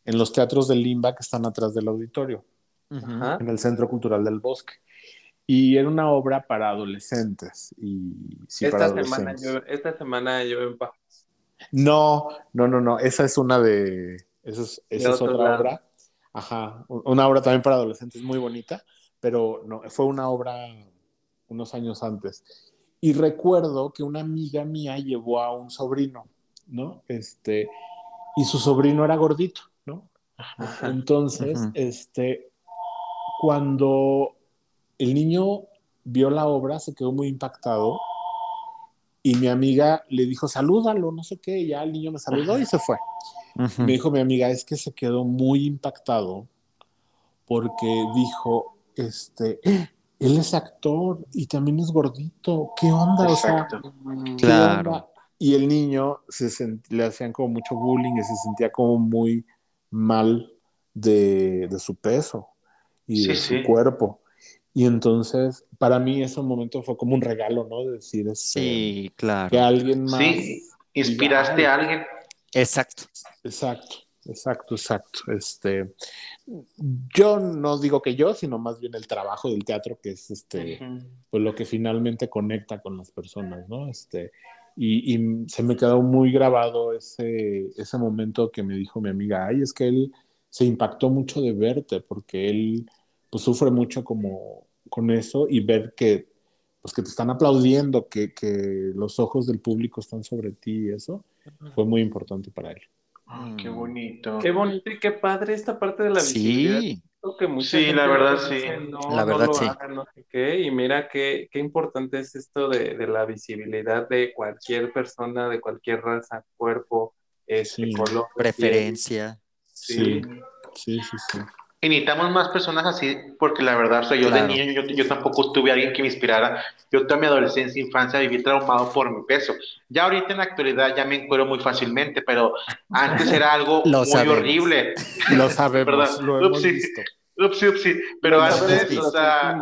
en los teatros de Limba que están atrás del auditorio, uh -huh. en el Centro Cultural del Bosque. Y era una obra para adolescentes. Y, sí, esta, para semana adolescentes. Yo, esta semana yo en Pajos. No, no, no, no. Esa es una de. Esa es, esa es otra lado. obra. Ajá. Una obra también para adolescentes muy bonita, pero no, fue una obra unos años antes. Y recuerdo que una amiga mía llevó a un sobrino, ¿no? Este, y su sobrino era gordito, ¿no? Ajá. Entonces, Ajá. este, cuando el niño vio la obra, se quedó muy impactado y mi amiga le dijo, salúdalo, no sé qué, y ya el niño me saludó y se fue. Uh -huh. Me dijo mi amiga, es que se quedó muy impactado porque dijo, este, él es actor y también es gordito, ¿qué onda? Exacto. O sea, claro. Onda? Y el niño se le hacían como mucho bullying y se sentía como muy mal de, de su peso y sí, de su sí. cuerpo. Y entonces, para mí ese momento fue como un regalo, ¿no? De decir, este, sí, claro. Que alguien más. Sí, inspiraste diga, a alguien. Exacto. Exacto, exacto, exacto. Este, yo no digo que yo, sino más bien el trabajo del teatro, que es este, uh -huh. pues lo que finalmente conecta con las personas, ¿no? Este, y, y, se me quedó muy grabado ese, ese momento que me dijo mi amiga, ay, es que él se impactó mucho de verte, porque él pues sufre mucho como con eso y ver que pues que te están aplaudiendo, que, que los ojos del público están sobre ti y eso fue muy importante para él. Oh, qué bonito. Qué bonito y qué padre esta parte de la visibilidad. Sí, que sí la verdad sí. No, la verdad no sí. Hagan, no sé qué, y mira qué, qué importante es esto de, de, la visibilidad de cualquier persona, de cualquier raza, cuerpo, este, sí. color. Preferencia. Sí, sí, sí, sí. Y necesitamos más personas así, porque la verdad, o sea, yo claro. de niño, yo, yo, tampoco tuve a alguien que me inspirara. Yo toda mi adolescencia, infancia, viví traumado por mi peso. Ya ahorita en la actualidad ya me encuero muy fácilmente, pero antes era algo Lo muy sabemos. horrible. Lo sabemos, lo hemos upsi, visto. Upsi, upsi. Pero Lo antes, o sea...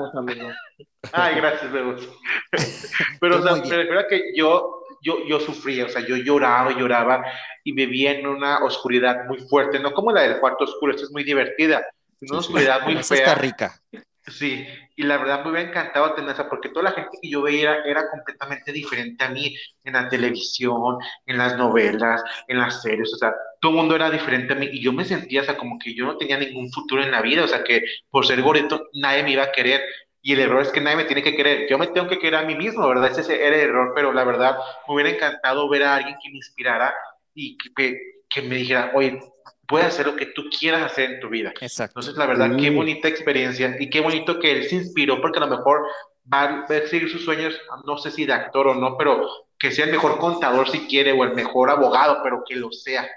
Ay, gracias, Bebos. pero, o sea, me refiero a que yo yo, yo sufría, o sea, yo lloraba lloraba y vivía en una oscuridad muy fuerte, no como la del cuarto oscuro, esta es muy divertida, una sí, oscuridad sí. muy Esa fea. Está rica. Sí, y la verdad me hubiera encantado tener esa, porque toda la gente que yo veía era, era, completamente diferente a mí en la televisión, en las novelas, en las series, o sea, todo el mundo era diferente a mí y yo me sentía, o sea, como que yo no tenía ningún futuro en la vida, o sea, que por ser gordito nadie me iba a querer. Y el error es que nadie me tiene que querer, yo me tengo que querer a mí mismo, ¿verdad? Ese era el error, pero la verdad me hubiera encantado ver a alguien que me inspirara y que, que me dijera, oye, puedes hacer lo que tú quieras hacer en tu vida. Exacto. Entonces, la verdad, qué bonita experiencia y qué bonito que él se inspiró porque a lo mejor va a seguir sus sueños, no sé si de actor o no, pero que sea el mejor contador si quiere o el mejor abogado, pero que lo sea.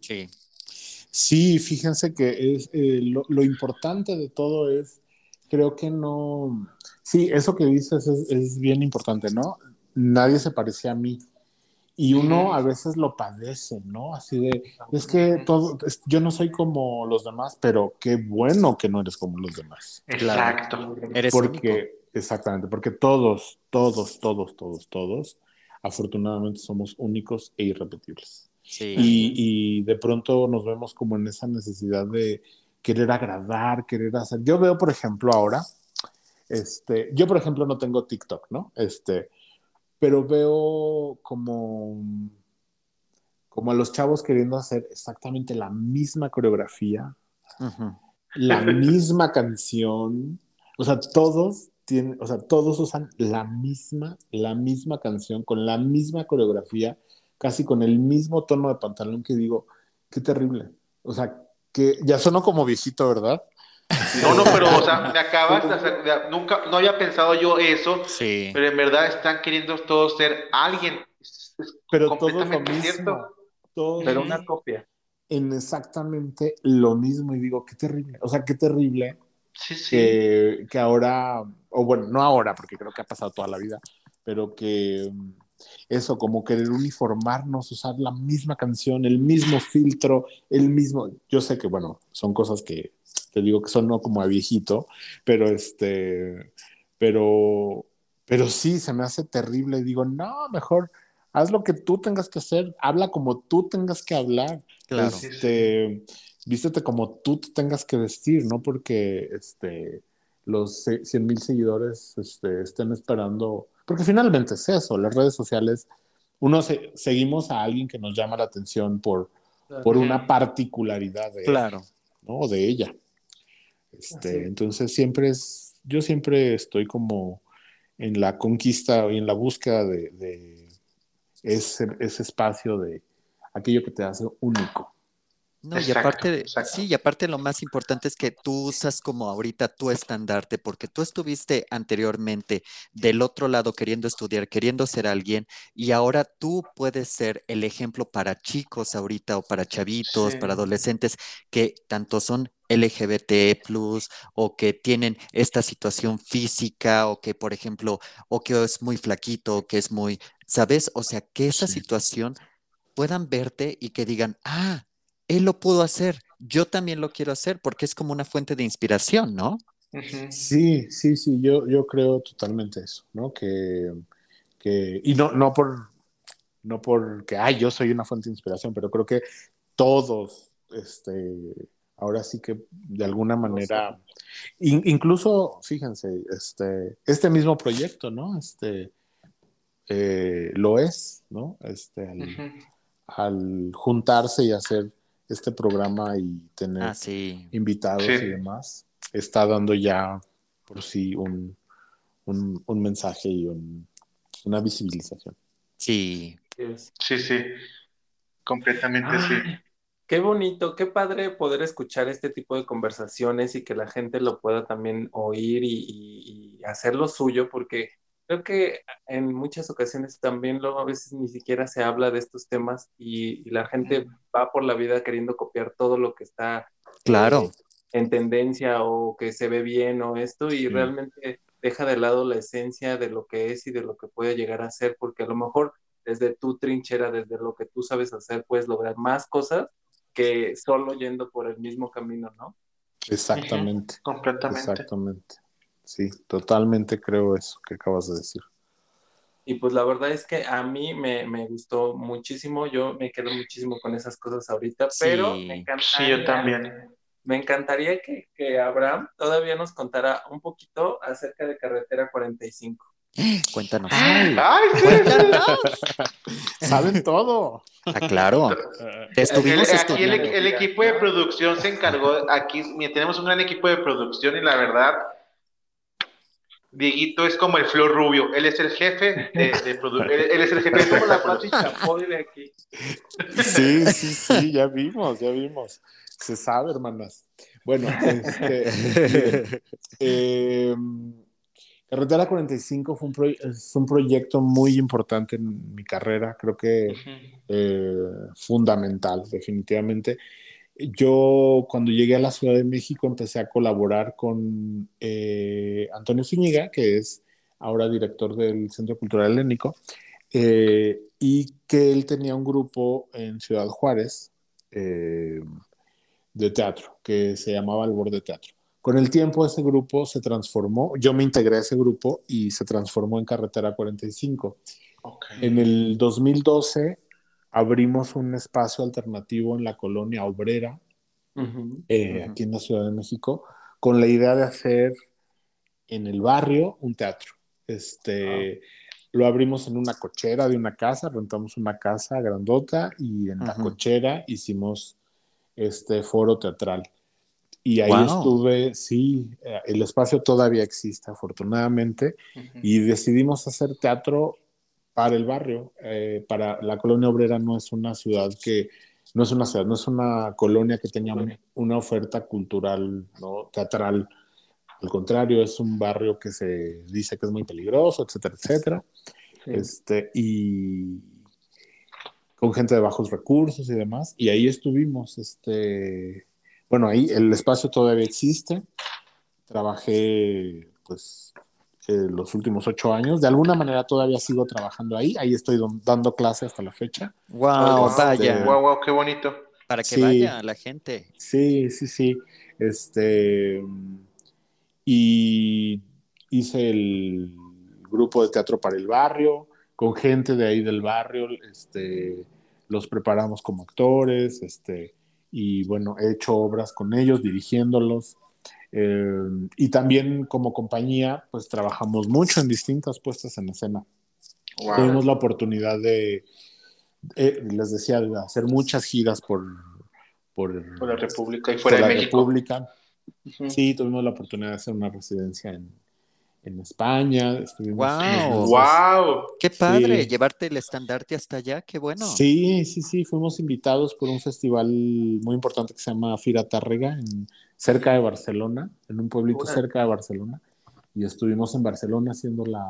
Sí. Sí, fíjense que es eh, lo, lo, importante de todo es, creo que no, sí, eso que dices es, es bien importante, ¿no? Nadie se parecía a mí y uno a veces lo padece, ¿no? Así de, es que todo, yo no soy como los demás, pero qué bueno que no eres como los demás. Exacto. Eres porque, único. exactamente, porque todos, todos, todos, todos, todos, afortunadamente somos únicos e irrepetibles. Sí. Y, y de pronto nos vemos como en esa necesidad de querer agradar, querer hacer. Yo veo, por ejemplo, ahora, Este, yo, por ejemplo, no tengo TikTok, ¿no? Este, pero veo como, como a los chavos queriendo hacer exactamente la misma coreografía, la misma canción, o sea, todos tienen, o sea, todos usan la misma, la misma canción, con la misma coreografía, casi con el mismo tono de pantalón que digo, qué terrible. O sea, que ya sonó como viejito, ¿verdad? No, no, pero, o sea, me acabas, nunca, no había pensado yo eso, sí. pero en verdad están queriendo todos ser alguien. pero todo lo mismo. pero una copia. En exactamente lo mismo, y digo, qué terrible, o sea, qué terrible sí, sí. Que, que ahora, o bueno, no ahora, porque creo que ha pasado toda la vida, pero que eso, como querer uniformarnos, usar la misma canción, el mismo filtro, el mismo, yo sé que, bueno, son cosas que te digo que son no como a viejito, pero este, pero, pero sí, se me hace terrible, digo, no, mejor haz lo que tú tengas que hacer, habla como tú tengas que hablar, claro. este, vístete como tú te tengas que vestir, no porque, este, los 100 mil seguidores este, estén esperando porque finalmente es eso, las redes sociales, uno seguimos a alguien que nos llama la atención por, por una particularidad de, claro. ¿no? de ella. Este, entonces siempre es, yo siempre estoy como en la conquista y en la búsqueda de, ese, ese espacio de aquello que te hace único. No, y aparte, sí, y aparte lo más importante es que tú usas como ahorita tu estandarte, porque tú estuviste anteriormente del otro lado queriendo estudiar, queriendo ser alguien, y ahora tú puedes ser el ejemplo para chicos ahorita o para chavitos, para adolescentes que tanto son LGBT o que tienen esta situación física o que, por ejemplo, o que es muy flaquito o que es muy, ¿sabes? O sea, que esa situación puedan verte y que digan, ah, él lo pudo hacer, yo también lo quiero hacer porque es como una fuente de inspiración, ¿no? Sí, sí, sí, yo, yo creo totalmente eso, ¿no? Que, que y no, no por, no porque, ay, yo soy una fuente de inspiración, pero creo que todos, este, ahora sí que de alguna manera, incluso, fíjense, este, este mismo proyecto, ¿no? Este, eh, lo es, ¿no? Este, al juntarse y hacer este programa y tener ah, invitados y demás, está dando ya por sí un, un, mensaje y una visibilización. Sí. Sí, sí, completamente sí. Qué bonito, qué padre poder escuchar este tipo de conversaciones y que la gente lo pueda también oír y, y, y hacer lo suyo, porque creo que en muchas ocasiones también luego a veces ni siquiera se habla de estos temas y, la gente va por la vida queriendo copiar todo lo que está claro. Eh, en tendencia o que se ve bien o esto y realmente deja de lado la esencia de lo que es y de lo que puede llegar a ser porque a lo mejor desde tu trinchera, desde lo que tú sabes hacer, puedes lograr más cosas que solo yendo por el mismo camino, ¿no? Exactamente. completamente. Exactamente. Sí, totalmente creo eso que acabas de decir. Y pues la verdad es que a mí me, gustó muchísimo, yo me quedo muchísimo con esas cosas ahorita, pero me encantaría, sí, yo también. Me encantaría que, Abraham todavía nos contara un poquito acerca de Carretera 45. Cuéntanos. Ay, Saben todo. Ah, claro. Estuvimos el, aquí el, equipo de producción se encargó, aquí tenemos un gran equipo de producción y la verdad Dieguito es como el Flor Rubio, él es el jefe de, de producción, él, es el jefe de la Pati de aquí. Sí, sí, sí, ya vimos, ya vimos. Se sabe, hermanas. Bueno, este, em, Carretera 45 fue un, es un proyecto muy importante en mi carrera, creo que eh, fundamental, definitivamente. Yo cuando llegué a la Ciudad de México empecé a colaborar con eh, Antonio Zúñiga, que es ahora director del Centro Cultural Helénico, eh, y que él tenía un grupo en Ciudad Juárez eh, de teatro, que se llamaba El Borde Teatro. Con el tiempo ese grupo se transformó, yo me integré a ese grupo y se transformó en Carretera 45. En el 2012 abrimos un espacio alternativo en la colonia obrera, eh, aquí en la Ciudad de México, con la idea de hacer en el barrio un teatro. Este, Lo abrimos en una cochera de una casa, rentamos una casa grandota y en la cochera hicimos este foro teatral. Y ahí estuve, sí, eh, el espacio todavía existe afortunadamente y decidimos hacer teatro para el barrio, eh, para la colonia obrera no es una ciudad que, no es una ciudad, no es una colonia que tenga una oferta cultural, ¿no? teatral. Al contrario, es un barrio que se dice que es muy peligroso, etcétera, etcétera. Este, y con gente de bajos recursos y demás. Y ahí estuvimos, este, bueno, ahí el espacio todavía existe. Trabajé, pues, eh, los últimos ocho años. De alguna manera todavía sigo trabajando ahí. Ahí estoy dando clase hasta la fecha. Wow, vaya. Wow, wow, qué bonito. Para que vaya la gente. Sí, sí, sí. Este. Y hice el grupo de teatro para el barrio, con gente de ahí del barrio. Este, los preparamos como actores. Este, y bueno, he hecho obras con ellos, dirigiéndolos. Eh, y también como compañía, pues trabajamos mucho en distintas puestas en escena. Tuvimos la oportunidad de, eh, les decía, de hacer muchas giras por, por, la República y fuera de México. República. Sí, tuvimos la oportunidad de hacer una residencia en, en España. Estuvimos wow. wow. Qué padre llevarte el estandarte hasta allá, qué bueno. Sí, sí, sí, fuimos invitados por un festival muy importante que se llama Fira Tárrega, en, cerca de Barcelona, en un pueblito cerca de Barcelona. Y estuvimos en Barcelona haciendo la,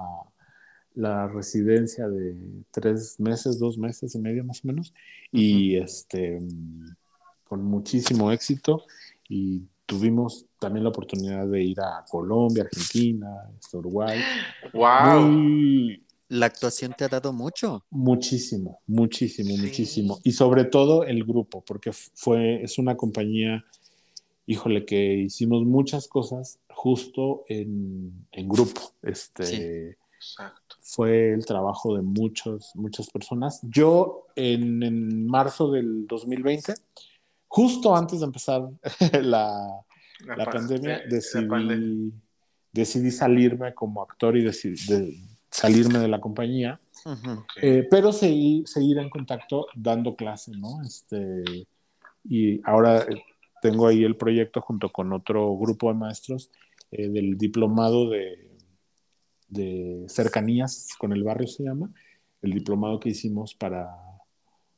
la residencia de tres meses, dos meses y medio más o menos. Y este, con muchísimo éxito. Y tuvimos también la oportunidad de ir a Colombia, Argentina, este, Uruguay. ¡Wow! la actuación te ha dado mucho. Muchísimo, muchísimo, muchísimo. Y sobre todo el grupo, porque fue, es una compañía, híjole, que hicimos muchas cosas justo en, en grupo. Este, Fue el trabajo de muchos, muchas personas. Yo en, en marzo del 2020 justo antes de empezar la, la, pandemia, decidí, decidí, salirme como actor y decidí, salirme de la compañía, eh, pero seguir, seguir en contacto dando clase, ¿no? Este, y ahora eh, tengo ahí el proyecto junto con otro grupo de maestros eh, del diplomado de, de cercanías con el barrio se llama, el diplomado que hicimos para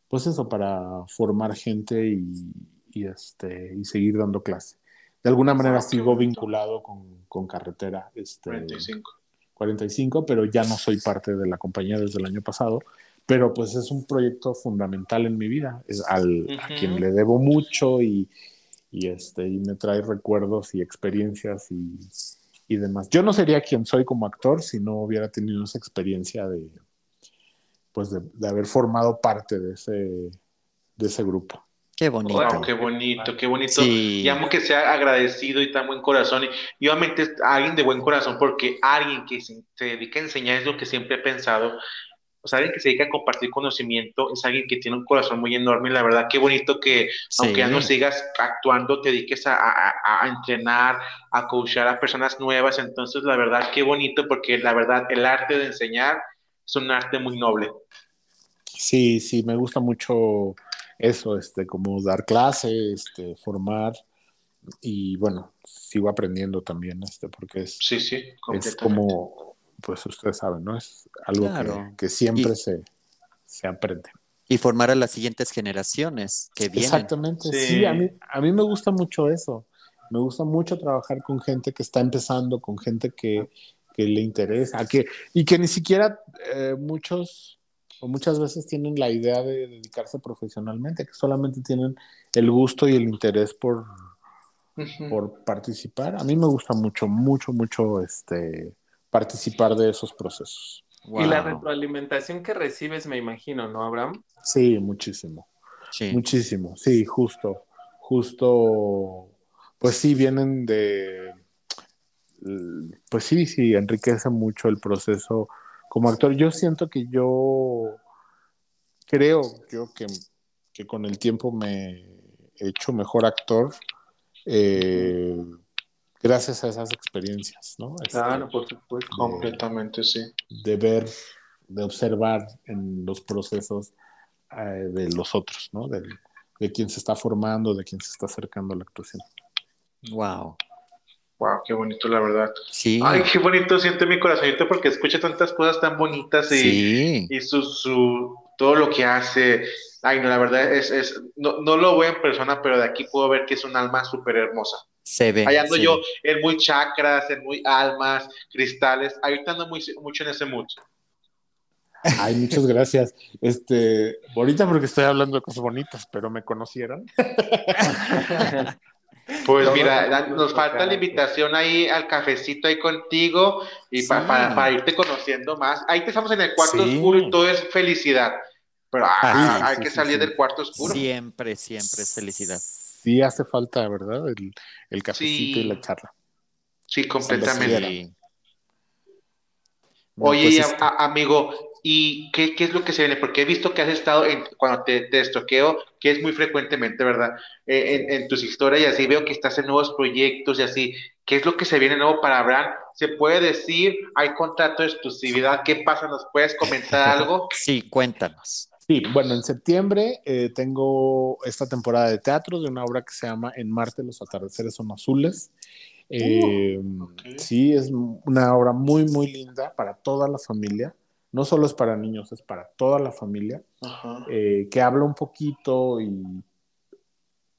pues eso, para formar gente y, este, y seguir dando clase. De alguna manera sigo vinculado con, con carretera. Este, 45. 45, pero ya no soy parte de la compañía desde el año pasado. Pero pues es un proyecto fundamental en mi vida, es al, a quien le debo mucho y, y, este, y me trae recuerdos y experiencias y, y demás. Yo no sería quien soy como actor si no hubiera tenido esa experiencia de, pues de, haber formado parte de ese, de ese grupo. Qué bonito. qué bonito, qué bonito. Y amo que sea agradecido y tan buen corazón. Y, obviamente alguien de buen corazón, porque alguien que se, dedica a enseñar es lo que siempre he pensado. O sea, alguien que se dedica a compartir conocimiento es alguien que tiene un corazón muy enorme. Y la verdad, qué bonito que, aunque ya no sigas actuando, te dediques a, a, a, entrenar, a coachar a personas nuevas. Entonces, la verdad, qué bonito, porque la verdad, el arte de enseñar es un arte muy noble. Sí, sí, me gusta mucho eso, este, como dar clase, este, formar y bueno, sigo aprendiendo también, este, porque es, sí, sí, es como, pues ustedes saben, ¿no? Es algo que, siempre se, se aprende. Y formar a las siguientes generaciones que vienen. Exactamente, sí, a, mí, a mí me gusta mucho eso. Me gusta mucho trabajar con gente que está empezando, con gente que, que le interesa, que, y que ni siquiera eh, muchos o muchas veces tienen la idea de dedicarse profesionalmente, que solamente tienen el gusto y el interés por, por participar. A mí me gusta mucho, mucho, mucho este, participar de esos procesos. Y la retroalimentación que recibes, me imagino, ¿no, Abraham? Sí, muchísimo. Sí. Muchísimo, sí, justo, justo, pues sí, vienen de, pues sí, sí, enriquece mucho el proceso como actor, yo siento que yo creo yo que, que con el tiempo me he hecho mejor actor. Eh, gracias a esas experiencias, ¿no? Este, claro, por supuesto. Completamente, sí. De ver, de observar en los procesos eh, de los otros, ¿no? De, de quien se está formando, de quien se está acercando a la actuación. Wow. Wow, qué bonito, la verdad. Sí. Ay, qué bonito siente mi corazonito porque escucha tantas cosas tan bonitas y, y su, su, todo lo que hace. Ay, no, la verdad es, es no, no, lo veo en persona, pero de aquí puedo ver que es un alma súper hermosa. Se ve. Allá ando yo en muy chakras, en muy almas, cristales. Ahorita ando muy, mucho en ese mood. Ay, muchas gracias. Este, ahorita porque estoy hablando de cosas bonitas, pero me conocieron. Pues mira, nos falta la invitación ahí al cafecito ahí contigo y para, irte conociendo más. Ahí te estamos en el cuarto oscuro y todo es felicidad. Pero ah, hay que salir del cuarto oscuro. Siempre, siempre es felicidad. Sí hace falta, ¿verdad? El, el cafecito y la charla. Sí, completamente. Oye, pues amigo, ¿Y qué, es lo que se viene? Porque he visto que has estado, en, cuando te, te estoqueo, que es muy frecuentemente, ¿verdad? Eh, en, tus historias y así veo que estás en nuevos proyectos y así. ¿Qué es lo que se viene nuevo para Abraham? ¿Se puede decir? ¿Hay contrato de exclusividad? ¿Qué pasa? ¿Nos puedes comentar algo? Sí, cuéntanos. Sí, bueno, en septiembre eh, tengo esta temporada de teatro de una obra que se llama En Marte los atardeceres son azules. Eh, sí, es una obra muy, muy linda para toda la familia. No solo es para niños, es para toda la familia, eh, que habla un poquito y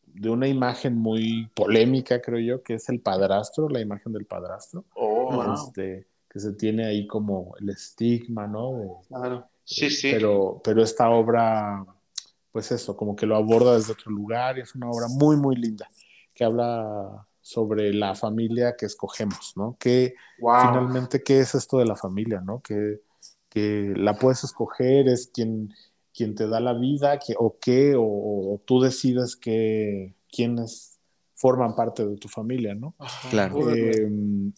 de una imagen muy polémica, creo yo, que es el padrastro, la imagen del padrastro, oh, este, que se tiene ahí como el estigma, ¿no? claro, sí, sí. Pero, pero esta obra, pues eso, como que lo aborda desde otro lugar y es una obra muy, muy linda, que habla sobre la familia que escogemos, ¿no? Que finalmente, ¿qué es esto de la familia, ¿no? Que que la puedes escoger, es quien, quien te da la vida, que, o qué, o, tú decides que quienes forman parte de tu familia, ¿no? Claro. Em,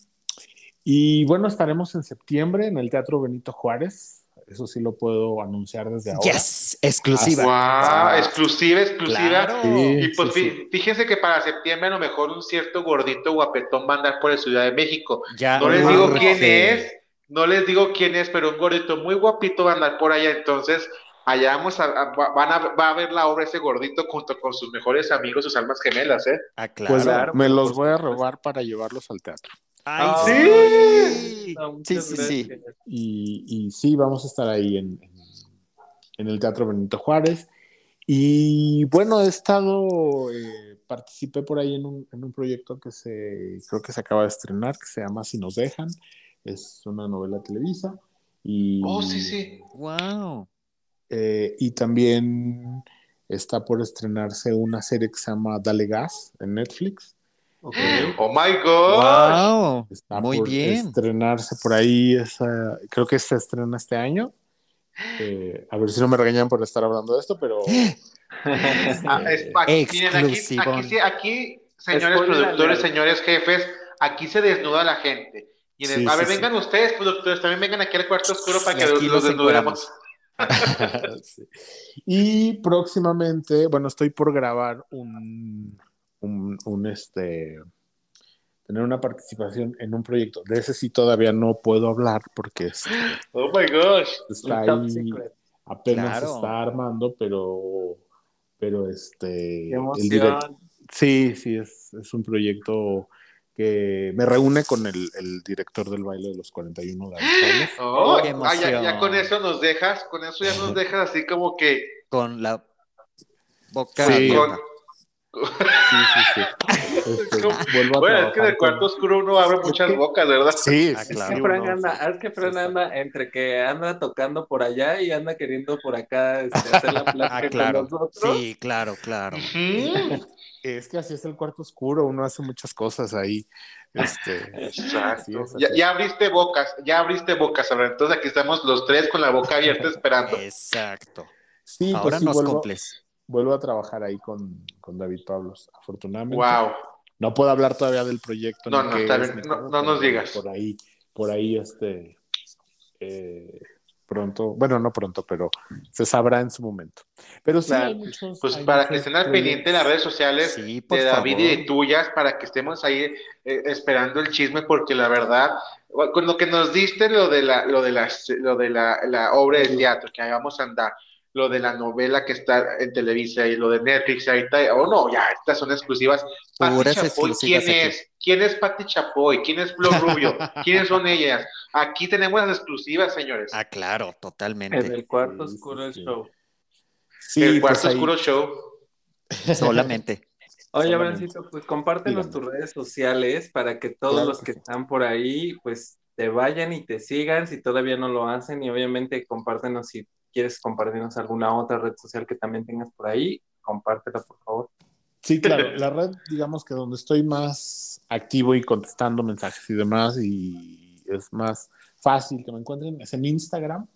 y bueno, estaremos en septiembre en el Teatro Benito Juárez. Eso sí lo puedo anunciar desde ahora. Yes, exclusiva. Wow, exclusiva, exclusiva. y pues fíjense que para septiembre a lo mejor un cierto gordito guapetón va a andar por la Ciudad de México. Ya, no les digo quién es, no les digo quién es, pero un gordito muy guapito va a andar por allá, entonces allá vamos a, van a, va a ver la obra ese gordito junto con sus mejores amigos, sus almas gemelas, ¿eh? Ah, pues me los voy a robar para llevarlos al teatro. ¡Ay, sí! sí, sí, sí. Y, sí, vamos a estar ahí en, en, el Teatro Benito Juárez. Y bueno, he estado, eh, participé por ahí en un, en un proyecto que se, creo que se acaba de estrenar, que se llama Si nos dejan es una novela televisa. Y, oh, sí, sí. Wow. Eh, y también está por estrenarse una serie que se llama Dale Gas en Netflix. Okay. Oh my God. Wow. Está Muy por bien. Estrenarse por ahí, esa, creo que se estrena este año. Eh, a ver si no me regañan por estar hablando de esto, pero. Ah, aquí, aquí, aquí, señores productores, señores jefes, aquí se desnuda la gente a ver, vengan ustedes, productores, también vengan aquí al cuarto oscuro para que los, desnudemos. y próximamente, bueno, estoy por grabar un, un, este, tener una participación en un proyecto. De ese sí todavía no puedo hablar porque este, oh my gosh, está ahí, apenas está armando, pero, pero este, el sí, sí, es, es un proyecto que me reúne con el, director del baile de los 41 David oh, ah, ya, con eso nos dejas, con eso ya nos dejas así como que... Con la boca sí. Sí, sí, sí. Este, bueno, es que en el cuarto oscuro uno abre muchas bocas, ¿verdad? Sí, sí claro. Es que Fran anda, es que Fran anda entre que anda tocando por allá y anda queriendo por acá este, hacer la plática ah, claro. con nosotros. Sí, claro, claro. Es que así es el cuarto oscuro, uno hace muchas cosas ahí. Este, Exacto. ya, abriste bocas, ya abriste bocas, ahora entonces aquí estamos los tres con la boca abierta esperando. Exacto. Sí, pues ahora nos vuelvo, cumples. Vuelvo a trabajar ahí con, con, David Pablos, afortunadamente. Wow. No puedo hablar todavía del proyecto. No, no, no, nos digas. Por ahí, por ahí, este. Eh, pronto, bueno, no pronto, pero se sabrá en su momento. Pero sí, muchos. Pues para que estén al pendiente de las redes sociales de David y de tuyas, para que estemos ahí eh, esperando el chisme, porque la verdad, con lo que nos diste, lo de la, lo de la, lo de la, la obra de teatro, que ahí vamos a andar lo de la novela que está en Televisa y lo de Netflix ahorita, o oh, no, ya, estas son exclusivas. Patti Chapoy, ¿quién es? ¿Quién es Patti Chapoy? ¿Quién es Flor Rubio? ¿Quiénes son ellas? Aquí tenemos las exclusivas, señores. Ah, claro, totalmente. En el cuarto oscuro show. Sí, el cuarto pues oscuro show. Solamente. Oye, Abrancito, pues compártenos tus redes sociales para que todos los que están por ahí, pues te vayan y te sigan si todavía no lo hacen y obviamente compártenos si quieres compartirnos alguna otra red social que también tengas por ahí, compártela por favor. Sí, claro, la red, digamos que donde estoy más activo y contestando mensajes y demás, y es más fácil que me encuentren, es en Instagram.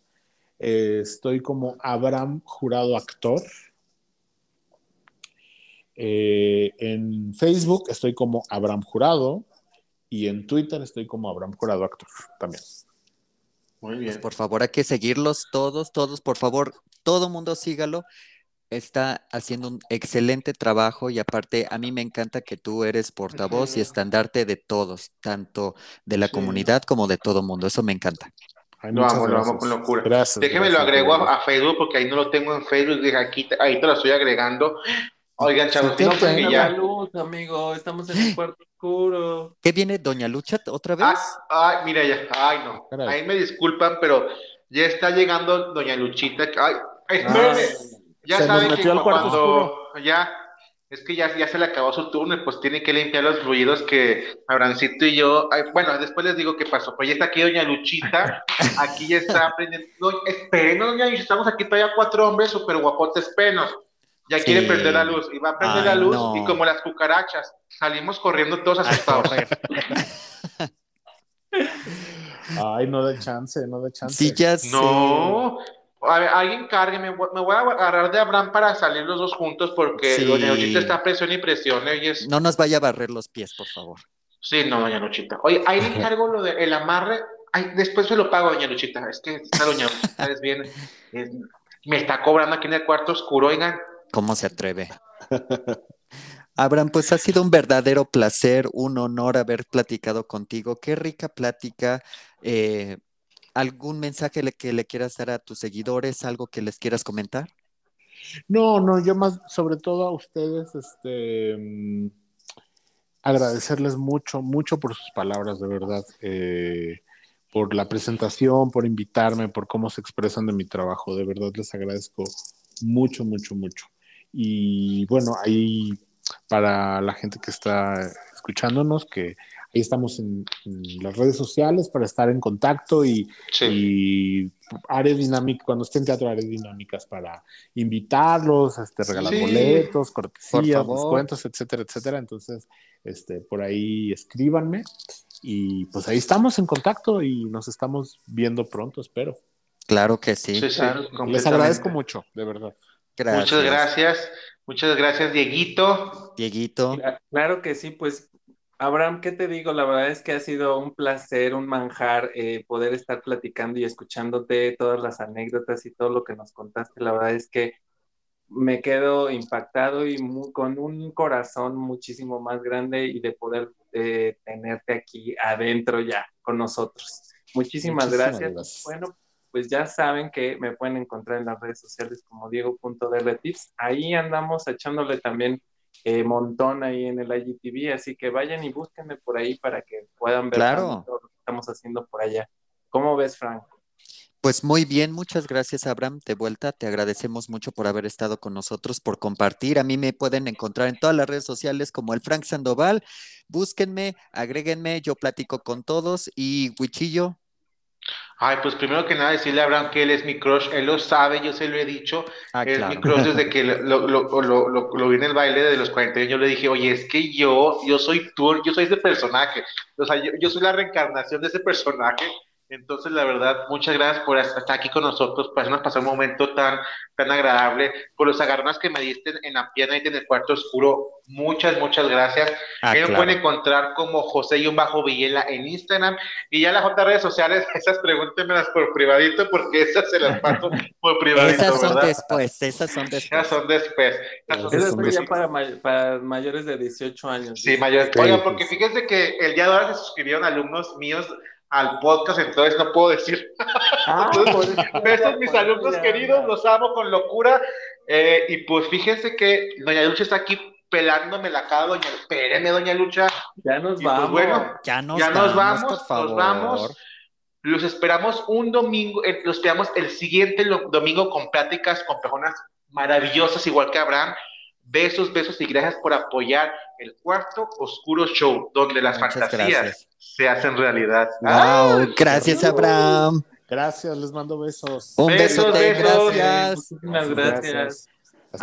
Eh, estoy como Abraham Jurado Actor. Eh, en Facebook estoy como Abraham Jurado y en Twitter estoy como Abraham Jurado Actor también. Muy bien. Pues por favor, hay que seguirlos todos, todos, por favor, todo mundo sígalo. Está haciendo un excelente trabajo y aparte a mí me encanta que tú eres portavoz y estandarte de todos, tanto de la comunidad como de todo mundo. Eso me encanta. lo amo, lo amo con locura. Gracias, Déjeme lo agrego a, Facebook porque ahí no lo tengo en Facebook. Aquí, ahí te lo estoy agregando. Oigan, chavos, no, ya. Luz, amigo, estamos en el cuarto oscuro. ¿Qué viene, Doña Lucha, otra vez? Ah, ay, mira ya, ay, no. Ahí me disculpan, pero ya está llegando Doña Luchita. Ay, espérenme. ya saben que cuando ya, es que ya, ya se le acabó su turno y pues tiene que limpiar los fluidos que Abrancito y yo. bueno, después les digo qué pasó. Pues ya está aquí Doña Luchita. Aquí ya está aprendiendo. No, esperen, Doña Luchita, estamos aquí todavía cuatro hombres súper guapotes penos ya quiere perder la luz y va a perder la luz y como las cucarachas salimos corriendo todos asustados. Ay, no de chance, no de chance. Sí, ya No. A ver, alguien cargue, me, voy a agarrar de Abraham para salir los dos juntos porque Doña Luchita está presión y presión. No nos vaya a barrer los pies, por favor. Sí, no, Doña Luchita. Oye, ahí le encargo lo del el amarre. Ay, después se lo pago, Doña Luchita. Es que está Doña Luchita, es bien. me está cobrando aquí en el cuarto oscuro, oigan. ¿Cómo se atreve? Abraham, pues ha sido un verdadero placer, un honor haber platicado contigo. Qué rica plática. Eh, ¿Algún mensaje que le quieras dar a tus seguidores? ¿Algo que les quieras comentar? No, no, yo más, sobre todo a ustedes, este, mm, agradecerles mucho, mucho por sus palabras, de verdad, eh, por la presentación, por invitarme, por cómo se expresan de mi trabajo, de verdad les agradezco mucho, mucho, mucho. Y bueno, ahí para la gente que está escuchándonos, que ahí estamos en, las redes sociales para estar en contacto y, áreas dinámicas, cuando esté en teatro, áreas dinámicas para invitarlos, este, regalar boletos, cortesías, descuentos, etcétera, etcétera. Entonces, este, por ahí escríbanme y pues ahí estamos en contacto y nos estamos viendo pronto, espero. Claro que sí. Les agradezco mucho, de verdad. Muchas gracias. Muchas gracias, Dieguito. Dieguito. Claro que sí, pues Abraham, ¿qué te digo? La verdad es que ha sido un placer, un manjar eh, poder estar platicando y escuchándote todas las anécdotas y todo lo que nos contaste. La verdad es que me quedo impactado y con un corazón muchísimo más grande y de poder eh, tenerte aquí adentro ya con nosotros. Muchísimas, gracias. Bueno, pues ya saben que me pueden encontrar en las redes sociales como diego.drtips. Ahí andamos echándole también eh, montón ahí en el IGTV, así que vayan y búsquenme por ahí para que puedan ver todo lo que estamos haciendo por allá. ¿Cómo ves, Frank? Pues muy bien, muchas gracias Abraham, de vuelta, te agradecemos mucho por haber estado con nosotros, por compartir. A mí me pueden encontrar en todas las redes sociales como el Frank Sandoval. Búsquenme, agréguenme, yo platico con todos y Huichillo, Ay, pues primero que nada decirle a Abraham que él es mi crush, él lo sabe, yo se lo he dicho, ah, es mi crush desde que lo, lo, lo, lo, vi en el baile de los 41, yo le dije, oye, es que yo, yo soy tú, yo soy ese personaje, o sea, yo, soy la reencarnación de ese personaje, Entonces, la verdad, muchas gracias por estar aquí con nosotros, por hacernos pasar un momento tan, tan agradable, por los agarrones que me diste en la pierna y en el cuarto oscuro. Muchas, muchas gracias. Ah, me pueden encontrar como José y un bajo Villela en Instagram y ya las otras redes sociales, esas pregúntenmelas por privadito porque esas se las paso por privadito. esas son después, esas son después. Esas son después. Esas son después. ya para, para, mayores de 18 años. Sí, mayores. Oiga, porque fíjense que el día de ahora se suscribieron alumnos míos al podcast, entonces no puedo decir. Ah, besos mis alumnos queridos, los amo con locura. Eh, y pues fíjense que Doña Lucha está aquí pelándome la cara, Doña Espéreme, Doña Lucha. Ya nos pues, vamos. bueno, ya nos, vamos, nos vamos. Los esperamos un domingo, eh, los esperamos el siguiente domingo con pláticas con personas maravillosas, igual que Abraham. Besos, besos y gracias por apoyar el cuarto oscuro show, donde las fantasías se hacen realidad. Wow, gracias Abraham. Gracias, les mando besos. Un beso besote, gracias. Muchísimas gracias.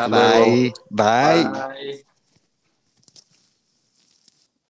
bye. bye.